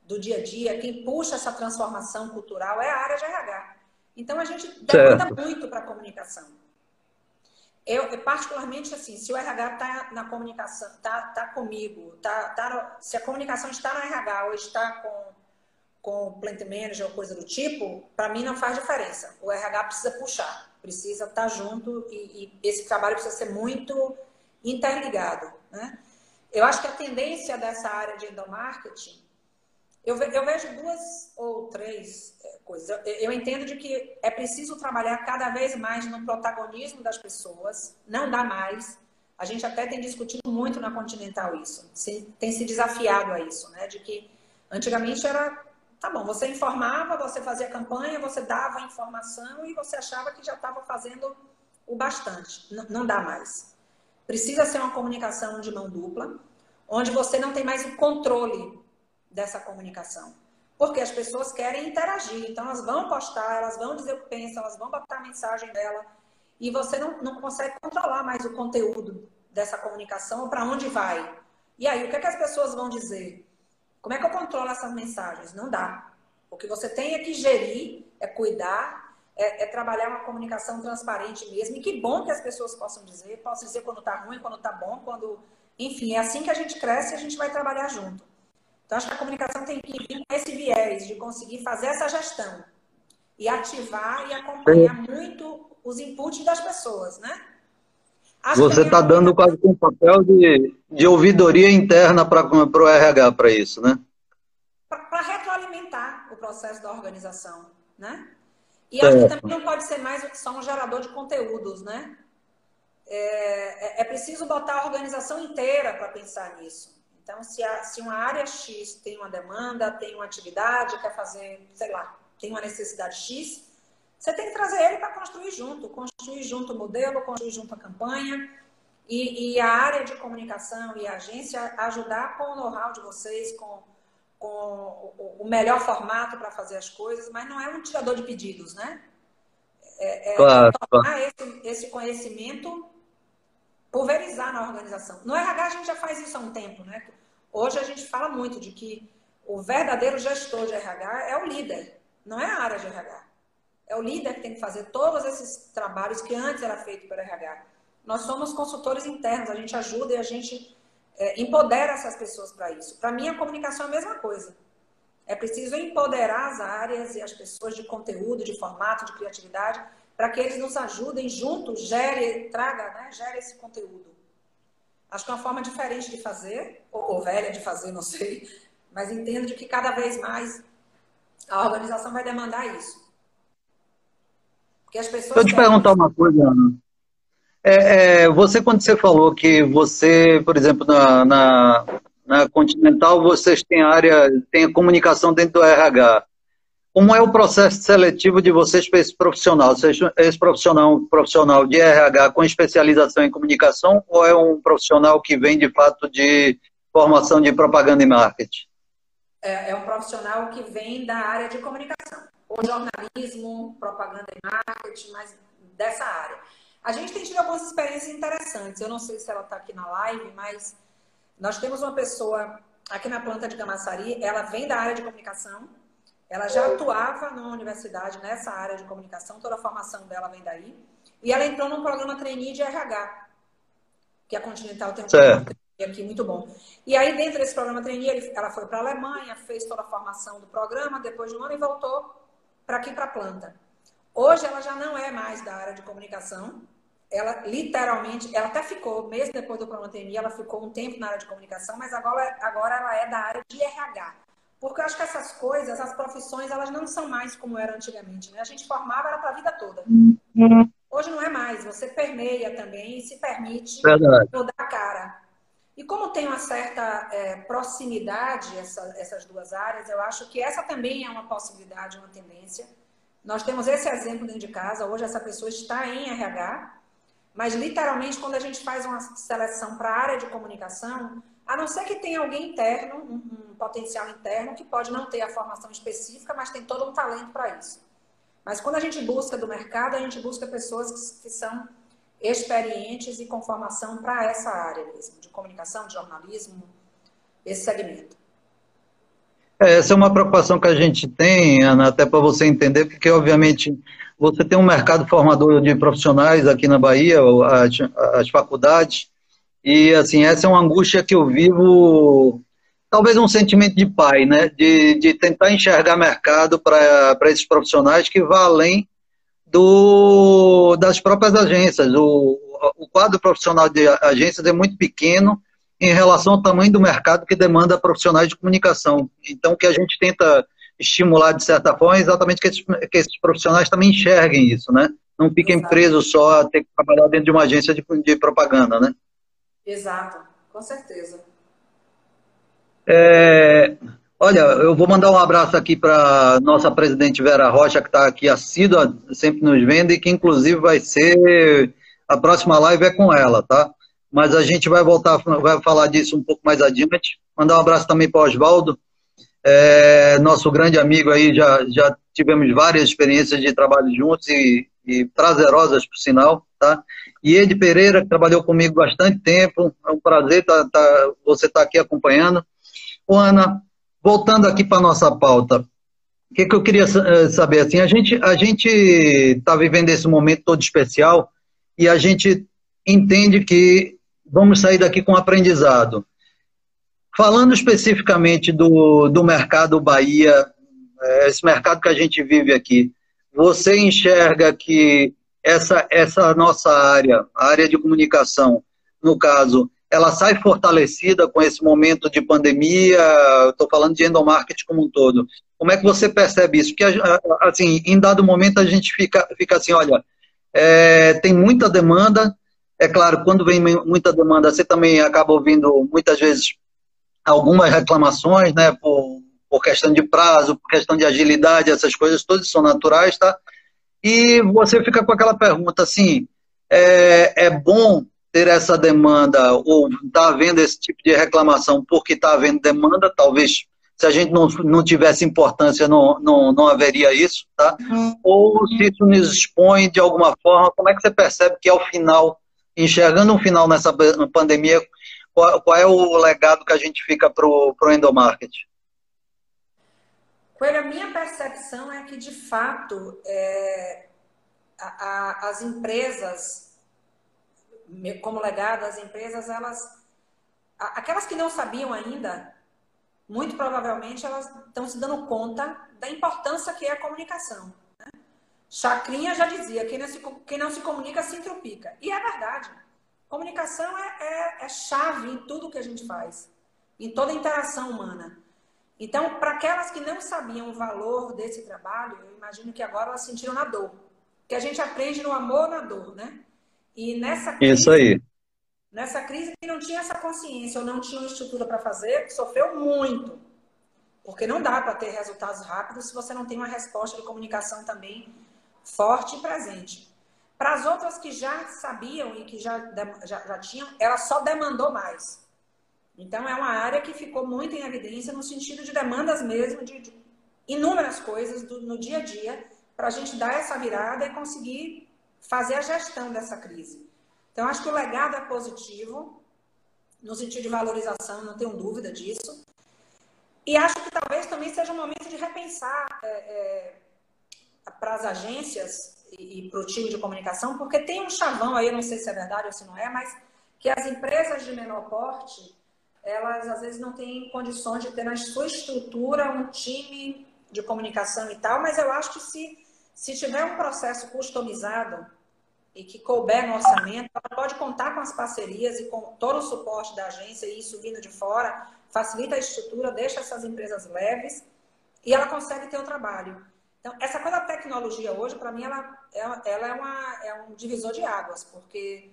do dia a dia, quem puxa essa transformação cultural é a área de RH. Então a gente demanda muito para a comunicação. Eu, particularmente, assim, se o RH está na comunicação, está tá comigo, tá, tá, se a comunicação está no RH ou está com com plant manager ou coisa do tipo, para mim não faz diferença. O RH precisa puxar, precisa estar tá junto e, e, esse trabalho precisa ser muito interligado. Né? Eu acho que a tendência dessa área de endomarketing, eu, ve, eu vejo duas ou três é, coisas. Eu, eu entendo de que é preciso trabalhar cada vez mais no protagonismo das pessoas, não dá mais. A gente até tem discutido muito na Continental isso, tem se desafiado a isso, né? De que antigamente era Tá bom, você informava, você fazia campanha, você dava informação e você achava que já estava fazendo o bastante. N não dá mais. Precisa ser uma comunicação de mão dupla, onde você não tem mais o controle dessa comunicação. Porque as pessoas querem interagir, então elas vão postar, elas vão dizer o que pensam, elas vão botar a mensagem dela, e você não, não consegue controlar mais o conteúdo dessa comunicação, para onde vai. E aí, o que, é que as pessoas vão dizer? Como é que eu controlo essas mensagens? Não dá. O que você tem é que gerir, é cuidar, é, é trabalhar uma comunicação transparente mesmo. E que bom que as pessoas possam dizer, possam dizer quando está ruim, quando está bom, quando. Enfim, é assim que a gente cresce e a gente vai trabalhar junto. Então, acho que a comunicação tem que vir com esse viés de conseguir fazer essa gestão e ativar e acompanhar muito os inputs das pessoas, né? Acho Você está dando quase um papel de, de ouvidoria interna para o RH para isso, né? Para retroalimentar o processo da organização, né? E acho que também não pode ser mais só um gerador de conteúdos, né? É, é, é preciso botar a organização inteira para pensar nisso. Então, se, a, se uma área X tem uma demanda, tem uma atividade, quer fazer, sei lá, tem uma necessidade X, você tem que trazer ele para construir junto, construir junto o modelo, construir junto a campanha. E, e, a área de comunicação e a agência ajudar com o know-how de vocês, com, com o, melhor formato para fazer as coisas, mas não é um tirador de pedidos, né? É, é claro, tornar esse, esse conhecimento pulverizar na organização. No RH a gente já faz isso há um tempo, né? Hoje a gente fala muito de que o verdadeiro gestor de RH é o líder, não é a área de RH. É o líder que tem que fazer todos esses trabalhos que antes era feito pelo RH. Nós somos consultores internos, a gente ajuda e a gente é, empodera essas pessoas para isso. Para mim, a comunicação é a mesma coisa. É preciso empoderar as áreas e as pessoas de conteúdo, de formato, de criatividade, para que eles nos ajudem juntos, gere, traga, né, gere esse conteúdo. Acho que é uma forma diferente de fazer, ou, ou velha de fazer, não sei, mas entendo de que cada vez mais A organização vai demandar isso. Porque as pessoas. Deixa eu te perguntar uma coisa, Ana. É, é, você, quando você falou que você, por exemplo, na, na, na Continental, vocês têm área, tem a comunicação dentro do RH. Como é o processo seletivo de vocês para esse profissional? Seja esse profissional um profissional de RH com especialização em comunicação ou é um profissional que vem de fato de formação de propaganda e marketing? É, é um profissional que vem da área de comunicação, ou jornalismo, propaganda e marketing, mas dessa área. A gente tem tido algumas experiências interessantes. Eu não sei se ela está aqui na live, mas nós temos uma pessoa aqui na planta de Camaçari, ela vem da área de comunicação, ela já atuava numa universidade nessa área de comunicação, toda a formação dela vem daí. E ela entrou num programa trainee de RH, que a Continental tem um certo. programa aqui muito bom. E aí, dentro desse programa trainee, ela foi para a Alemanha, fez toda a formação do programa, depois de um ano, e voltou para aqui para a planta. Hoje, ela já não é mais da área de comunicação. Ela, literalmente, ela até ficou, mesmo depois do trainee, ela ficou um tempo na área de comunicação, mas agora, agora ela é da área de RH. Porque eu acho que essas coisas, as profissões, elas não são mais como era antigamente, né? A gente formava era para a vida toda. Uhum. Hoje não é mais. Você permeia também e se permite Verdade. mudar a cara. E como tem uma certa é, proximidade essa, essas duas áreas, eu acho que essa também é uma possibilidade, uma tendência. Nós temos esse exemplo dentro de casa. Hoje essa pessoa está em RH, mas literalmente quando a gente faz uma seleção para a área de comunicação, a não ser que tenha alguém interno, um, um, potencial interno, que pode não ter a formação específica, mas tem todo um talento para isso. Mas quando a gente busca do mercado, a gente busca pessoas que, que são experientes e com formação para essa área mesmo, de comunicação, de jornalismo, esse segmento. É, essa é uma preocupação que a gente tem, Ana, até para você entender, porque obviamente você tem um mercado formador de profissionais aqui na Bahia, as, as faculdades, e, assim, essa é uma angústia que eu vivo, talvez um sentimento de pai, né? De, de tentar enxergar mercado para esses profissionais que vá além do, das próprias agências. O, o quadro profissional de agências é muito pequeno em relação ao tamanho do mercado que demanda profissionais de comunicação. Então, o que a gente tenta estimular, de certa forma, é exatamente que esses, que esses profissionais também enxerguem isso, né? Não fiquem Exato. presos só a ter que trabalhar dentro de uma agência de, de propaganda, né? Exato, com certeza. É, olha, eu vou mandar um abraço aqui para nossa presidente Vera Rocha, que está aqui assídua, sempre nos vendo, e que inclusive vai ser. A próxima live é com ela, tá? Mas a gente vai voltar, vai falar disso um pouco mais adiante. Mandar um abraço também para o Oswaldo, é, nosso grande amigo aí, já, já tivemos várias experiências de trabalho juntos e, e prazerosas, por sinal, tá? E Ed Pereira, que trabalhou comigo bastante tempo, é um prazer tá, tá, você estar tá aqui acompanhando. Ô, Ana, voltando aqui para nossa pauta, o que, que, eu queria eh, saber? Assim, a gente a gente está vivendo esse momento todo especial e a gente entende que vamos sair daqui com aprendizado. Falando especificamente do, do mercado Bahia, eh, esse mercado que a gente vive aqui, você enxerga que essa, essa nossa área, a área de comunicação, no caso, ela sai fortalecida com esse momento de pandemia? Estou falando de endomarketing como um todo. Como é que você percebe isso? Porque, assim, em dado momento a gente fica, fica assim, olha, é, tem muita demanda. É claro, quando vem muita demanda, você também acaba ouvindo muitas vezes algumas reclamações, né, por, por questão de prazo, por questão de agilidade, essas coisas todas são naturais, tá? E você fica com aquela pergunta assim: é, é bom ter essa demanda ou está havendo esse tipo de reclamação porque está havendo demanda? Talvez se a gente não, não tivesse importância, não, não, não haveria isso, tá? Uhum. Ou se isso nos expõe de alguma forma, como é que você percebe que ao final, enxergando um final nessa pandemia, qual, qual é o legado que a gente fica para o endomarketing? Coelho, a minha percepção é que, de fato, é, a, a, as empresas, como legado, as empresas, elas. Aquelas que não sabiam ainda, muito provavelmente elas estão se dando conta da importância que é a comunicação. Né? Chacrinha já dizia: quem não, se, quem não se comunica se entropica. E é verdade. Comunicação é, é, é chave em tudo que a gente faz, em toda interação humana. Então, para aquelas que não sabiam o valor desse trabalho, eu imagino que agora elas sentiram na dor. Que a gente aprende no amor na dor, né? E nessa crise, Isso aí. Nessa crise, quem não tinha essa consciência ou não tinha uma estrutura para fazer, sofreu muito. Porque não dá para ter resultados rápidos se você não tem uma resposta de comunicação também forte e presente. Para as outras que já sabiam e que já, já, já tinham, ela só demandou mais. Então, é uma área que ficou muito em evidência no sentido de demandas mesmo, de, de inúmeras coisas do, no dia a dia, para a gente dar essa virada e conseguir fazer a gestão dessa crise. Então, acho que o legado é positivo, no sentido de valorização, não tenho dúvida disso. E acho que talvez também seja um momento de repensar é, é, para as agências e, e para o time de comunicação, porque tem um chavão aí, não sei se é verdade ou se não é, mas que as empresas de menor porte elas às vezes não têm condições de ter na sua estrutura um time de comunicação e tal, mas eu acho que se, se tiver um processo customizado e que couber no orçamento, ela pode contar com as parcerias e com todo o suporte da agência e isso vindo de fora, facilita a estrutura, deixa essas empresas leves e ela consegue ter o trabalho. Então, essa coisa da tecnologia hoje, para mim, ela, ela é, uma, é um divisor de águas, porque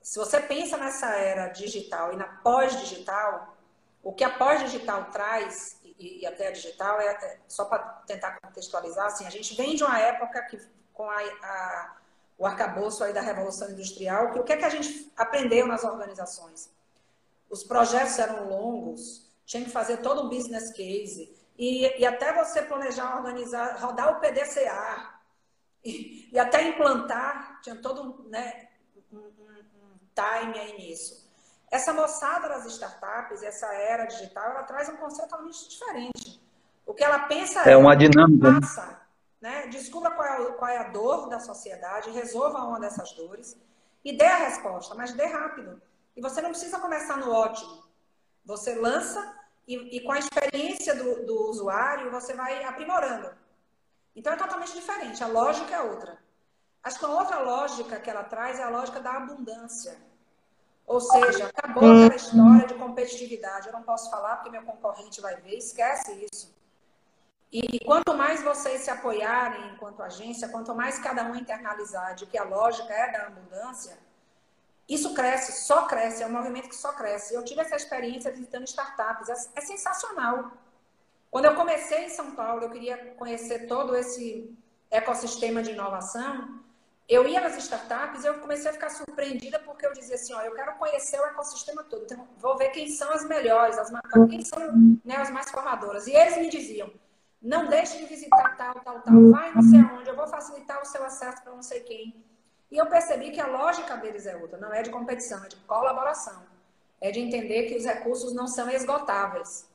se você pensa nessa era digital e na pós-digital, o que a pós-digital traz, e, e, até a digital, é, é só para tentar contextualizar, assim, a gente vem de uma época que, com a, a, o arcabouço aí da Revolução Industrial, que o que é que a gente aprendeu nas organizações? Os projetos eram longos, tinha que fazer todo um business case, e, e até você planejar, organizar, rodar o PDCA, e, e até implantar, tinha todo um, né, time aí nisso. Essa moçada das startups, essa era digital, ela traz um conceito totalmente diferente. O que ela pensa é, é uma dinâmica. Passa, né? Descubra qual é, qual é a dor da sociedade, resolva uma dessas dores e dê a resposta, mas dê rápido. E você não precisa começar no ótimo. Você lança e, e com a experiência do, do usuário, você vai aprimorando. Então é totalmente diferente. A lógica é outra. Acho que a outra lógica que ela traz é a lógica da abundância. Ou seja, acabou aquela história de competitividade. Eu não posso falar porque meu concorrente vai ver, esquece isso. E quanto mais vocês se apoiarem enquanto agência, quanto mais cada um internalizar de que a lógica é da abundância, isso cresce, só cresce, é um movimento que só cresce. Eu tive essa experiência visitando startups, é, é sensacional. Quando eu comecei em São Paulo, eu queria conhecer todo esse ecossistema de inovação eu ia nas startups e eu comecei a ficar surpreendida porque eu dizia assim, ó, eu quero conhecer o ecossistema todo, então vou ver quem são as melhores, as, quem são né, as mais formadoras. E eles me diziam, não deixe de visitar tal, tal, tal, vai não sei aonde, eu vou facilitar o seu acesso para não sei quem. E eu percebi que a lógica deles é outra, não é de competição, é de colaboração. É de entender que os recursos não são esgotáveis.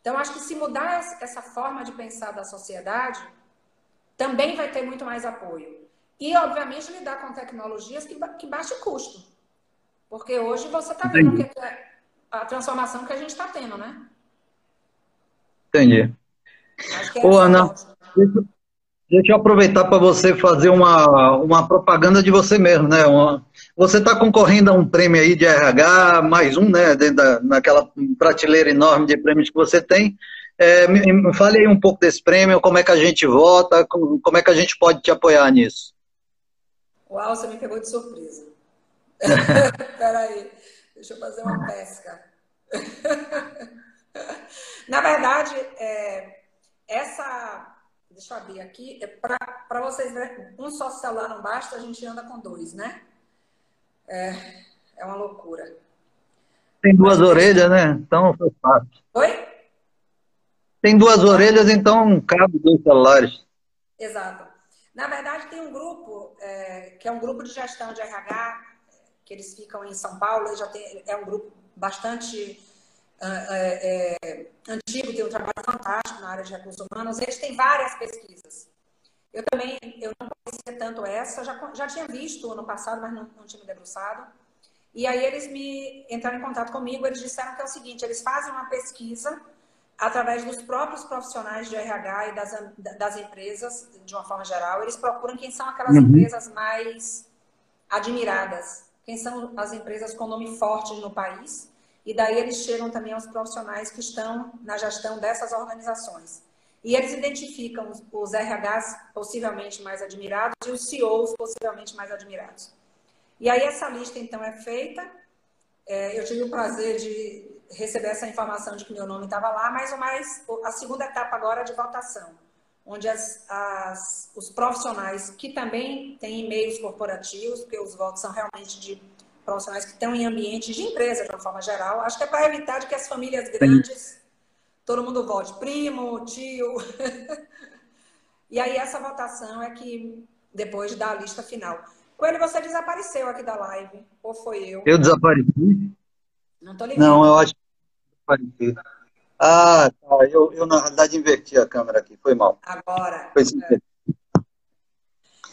Então, acho que se mudar essa forma de pensar da sociedade, também vai ter muito mais apoio. E, obviamente, lidar com tecnologias que, que baixem o custo. Porque hoje você está vendo que é a transformação que a gente está tendo, né? Entendi. É Ô, Ana, deixa eu aproveitar para você fazer uma, uma propaganda de você mesmo, né? Uma, você está concorrendo a um prêmio aí de RH, mais um, né? Dentro da, naquela prateleira enorme de prêmios que você tem. É, me, me fale aí um pouco desse prêmio, como é que a gente vota, como, como é que a gente pode te apoiar nisso. Uau, você me pegou de surpresa. Peraí, deixa eu fazer uma pesca. Na verdade, é, essa. Deixa eu abrir aqui. É Para vocês verem, um só celular não basta, a gente anda com dois, né? É, é uma loucura. Tem duas Mas, orelhas, né? Então foi fácil. Oi? Tem duas orelhas, então cabe dois celulares. Exato. Na verdade, tem um grupo, é, que é um grupo de gestão de RH, que eles ficam em São Paulo, já tem, é um grupo bastante é, é, antigo, tem um trabalho fantástico na área de recursos humanos. Eles têm várias pesquisas. Eu também eu não conhecia tanto essa, já, já tinha visto ano passado, mas não, não tinha me debruçado. E aí eles me entraram em contato comigo, eles disseram que é o seguinte, eles fazem uma pesquisa através dos próprios profissionais de RH e das, das empresas, de uma forma geral, eles procuram quem são aquelas uhum. empresas mais admiradas, quem são as empresas com nome forte no país, e daí eles chegam também aos profissionais que estão na gestão dessas organizações. E eles identificam os RHs possivelmente mais admirados e os CEOs possivelmente mais admirados. E aí essa lista então é feita. É, eu tive o prazer de receber essa informação de que meu nome estava lá, mas o mais, a segunda etapa agora é de votação, onde as, as, os profissionais que também têm e-mails corporativos, porque os votos são realmente de profissionais que estão em ambientes de empresa de uma forma geral, acho que é para evitar de que as famílias grandes todo mundo vote primo, tio. e aí essa votação é que depois da lista final. Coelho, você desapareceu aqui da live, ou foi eu? Eu desapareci? Não tô ligado. Não, eu acho que. Ah, tá. Eu, eu, na realidade inverti a câmera aqui, foi mal. Agora. Foi é.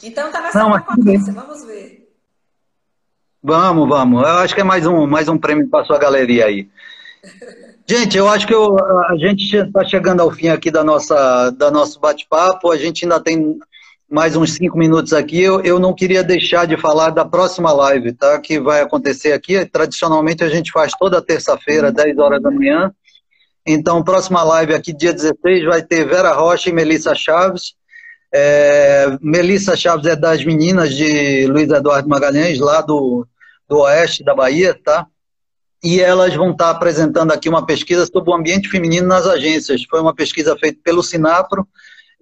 Então tá nessa Não, concorrência, vamos ver. Vamos, vamos. Eu acho que é mais um, mais um prêmio para sua galeria aí. Gente, eu acho que eu, a gente está chegando ao fim aqui da nossa da nosso bate-papo. A gente ainda tem mais uns cinco minutos aqui. Eu, eu não queria deixar de falar da próxima live, tá? Que vai acontecer aqui. Tradicionalmente a gente faz toda terça-feira, 10 horas da manhã. Então, próxima live aqui, dia 16, vai ter Vera Rocha e Melissa Chaves. É, Melissa Chaves é das meninas de Luiz Eduardo Magalhães, lá do, do oeste da Bahia, tá? e elas vão estar apresentando aqui uma pesquisa sobre o ambiente feminino nas agências. Foi uma pesquisa feita pelo Sinapro,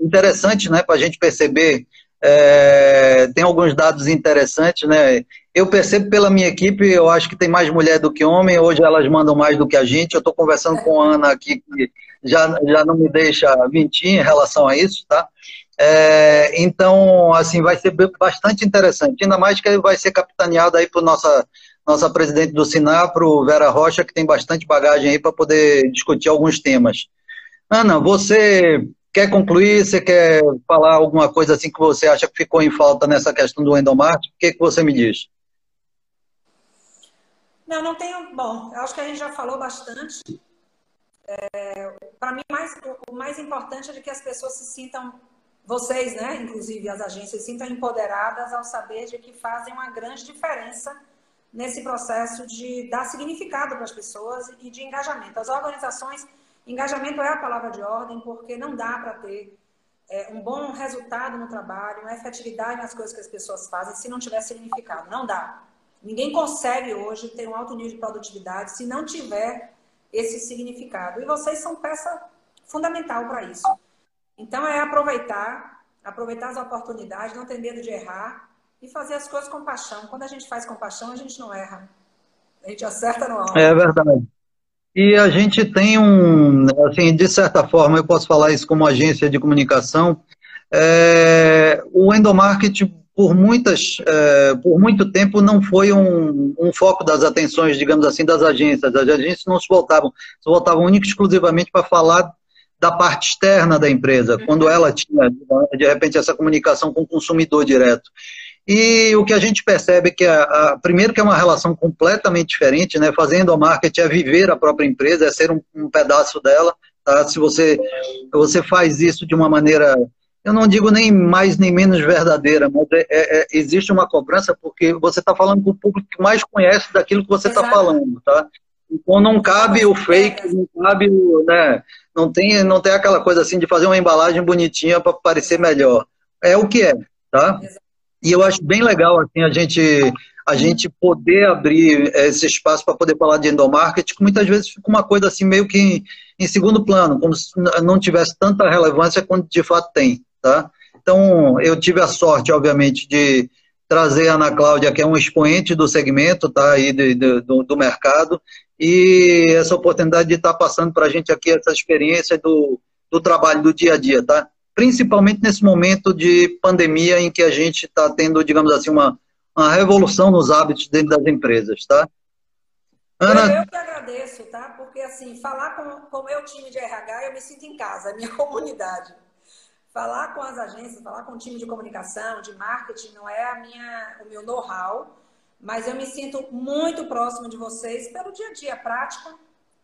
interessante, né, para a gente perceber. É, tem alguns dados interessantes, né? Eu percebo pela minha equipe, eu acho que tem mais mulher do que homem. Hoje elas mandam mais do que a gente. Eu estou conversando com a Ana aqui, que já, já não me deixa mentir em relação a isso, tá? É, então, assim, vai ser bastante interessante. Ainda mais que vai ser capitaneado aí por nossa nossa presidente do Sinapro, Vera Rocha, que tem bastante bagagem aí para poder discutir alguns temas. Ana, você quer concluir? Você quer falar alguma coisa assim que você acha que ficou em falta nessa questão do endomarte? O que, que você me diz? Não, não tenho. Bom, acho que a gente já falou bastante. É, para mim, mais, o mais importante é que as pessoas se sintam, vocês, né, inclusive as agências, se sintam empoderadas ao saber de que fazem uma grande diferença nesse processo de dar significado para as pessoas e de engajamento. As organizações, engajamento é a palavra de ordem, porque não dá para ter é, um bom resultado no trabalho, uma efetividade nas coisas que as pessoas fazem se não tiver significado. Não dá. Ninguém consegue hoje ter um alto nível de produtividade se não tiver esse significado. E vocês são peça fundamental para isso. Então é aproveitar, aproveitar as oportunidades, não ter medo de errar e fazer as coisas com paixão. Quando a gente faz com paixão, a gente não erra. A gente acerta no alvo. É verdade. E a gente tem um, assim, de certa forma, eu posso falar isso como agência de comunicação, é, o endomarketing, por, muitas, é, por muito tempo, não foi um, um, foco das atenções, digamos assim, das agências. As agências não se voltavam, se voltavam única e exclusivamente para falar da parte externa da empresa, quando ela tinha, de repente, essa comunicação com o consumidor direto. E o que a gente percebe é que, a, a, primeiro, que é uma relação completamente diferente, né? Fazendo a marketing é viver a própria empresa, é ser um, um pedaço dela. Tá? Se você, você faz isso de uma maneira, eu não digo nem mais nem menos verdadeira, mas é, é, é existe uma cobrança porque você está falando com o público que mais conhece daquilo que você está falando, tá? Então não cabe o fake, não cabe o, né? Não tem, não tem aquela coisa assim de fazer uma embalagem bonitinha para parecer melhor. É o que é, tá? Exato. E eu acho bem legal assim, a, gente, a gente poder abrir esse espaço para poder falar de endomarketing, que muitas vezes fica uma coisa assim meio que em, em, segundo plano, como se não tivesse tanta relevância quanto de fato tem. Tá? Então, eu tive a sorte, obviamente, de trazer a Ana Cláudia, que é um expoente do segmento tá, aí de, de, do, do mercado, e essa oportunidade de estar passando para a gente aqui essa experiência do, do trabalho do dia a dia. Tá? Principalmente nesse momento de pandemia em que a gente está tendo, digamos assim, uma, uma revolução nos hábitos dentro das empresas, tá? Ana... Eu que agradeço, tá? Porque, assim, falar com o meu time de RH, eu me sinto em casa, a minha comunidade. Falar com as agências, falar com o time de comunicação, de marketing, não é a minha, o meu know-how, mas eu me sinto muito próximo de vocês pelo dia a dia, prática,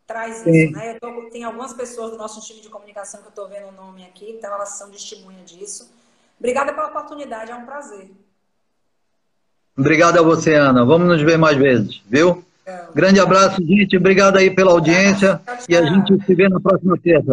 traz Sim. isso, né? Tô, tem algumas pessoas do nosso time de comunicação que eu estou vendo o nome aqui, então elas são testemunha disso. Obrigada pela oportunidade, é um prazer. Obrigado a você, Ana. Vamos nos ver mais vezes, viu? Grande abraço, gente. Obrigado aí pela audiência. Tchau, tchau. E a gente se vê na próxima terça.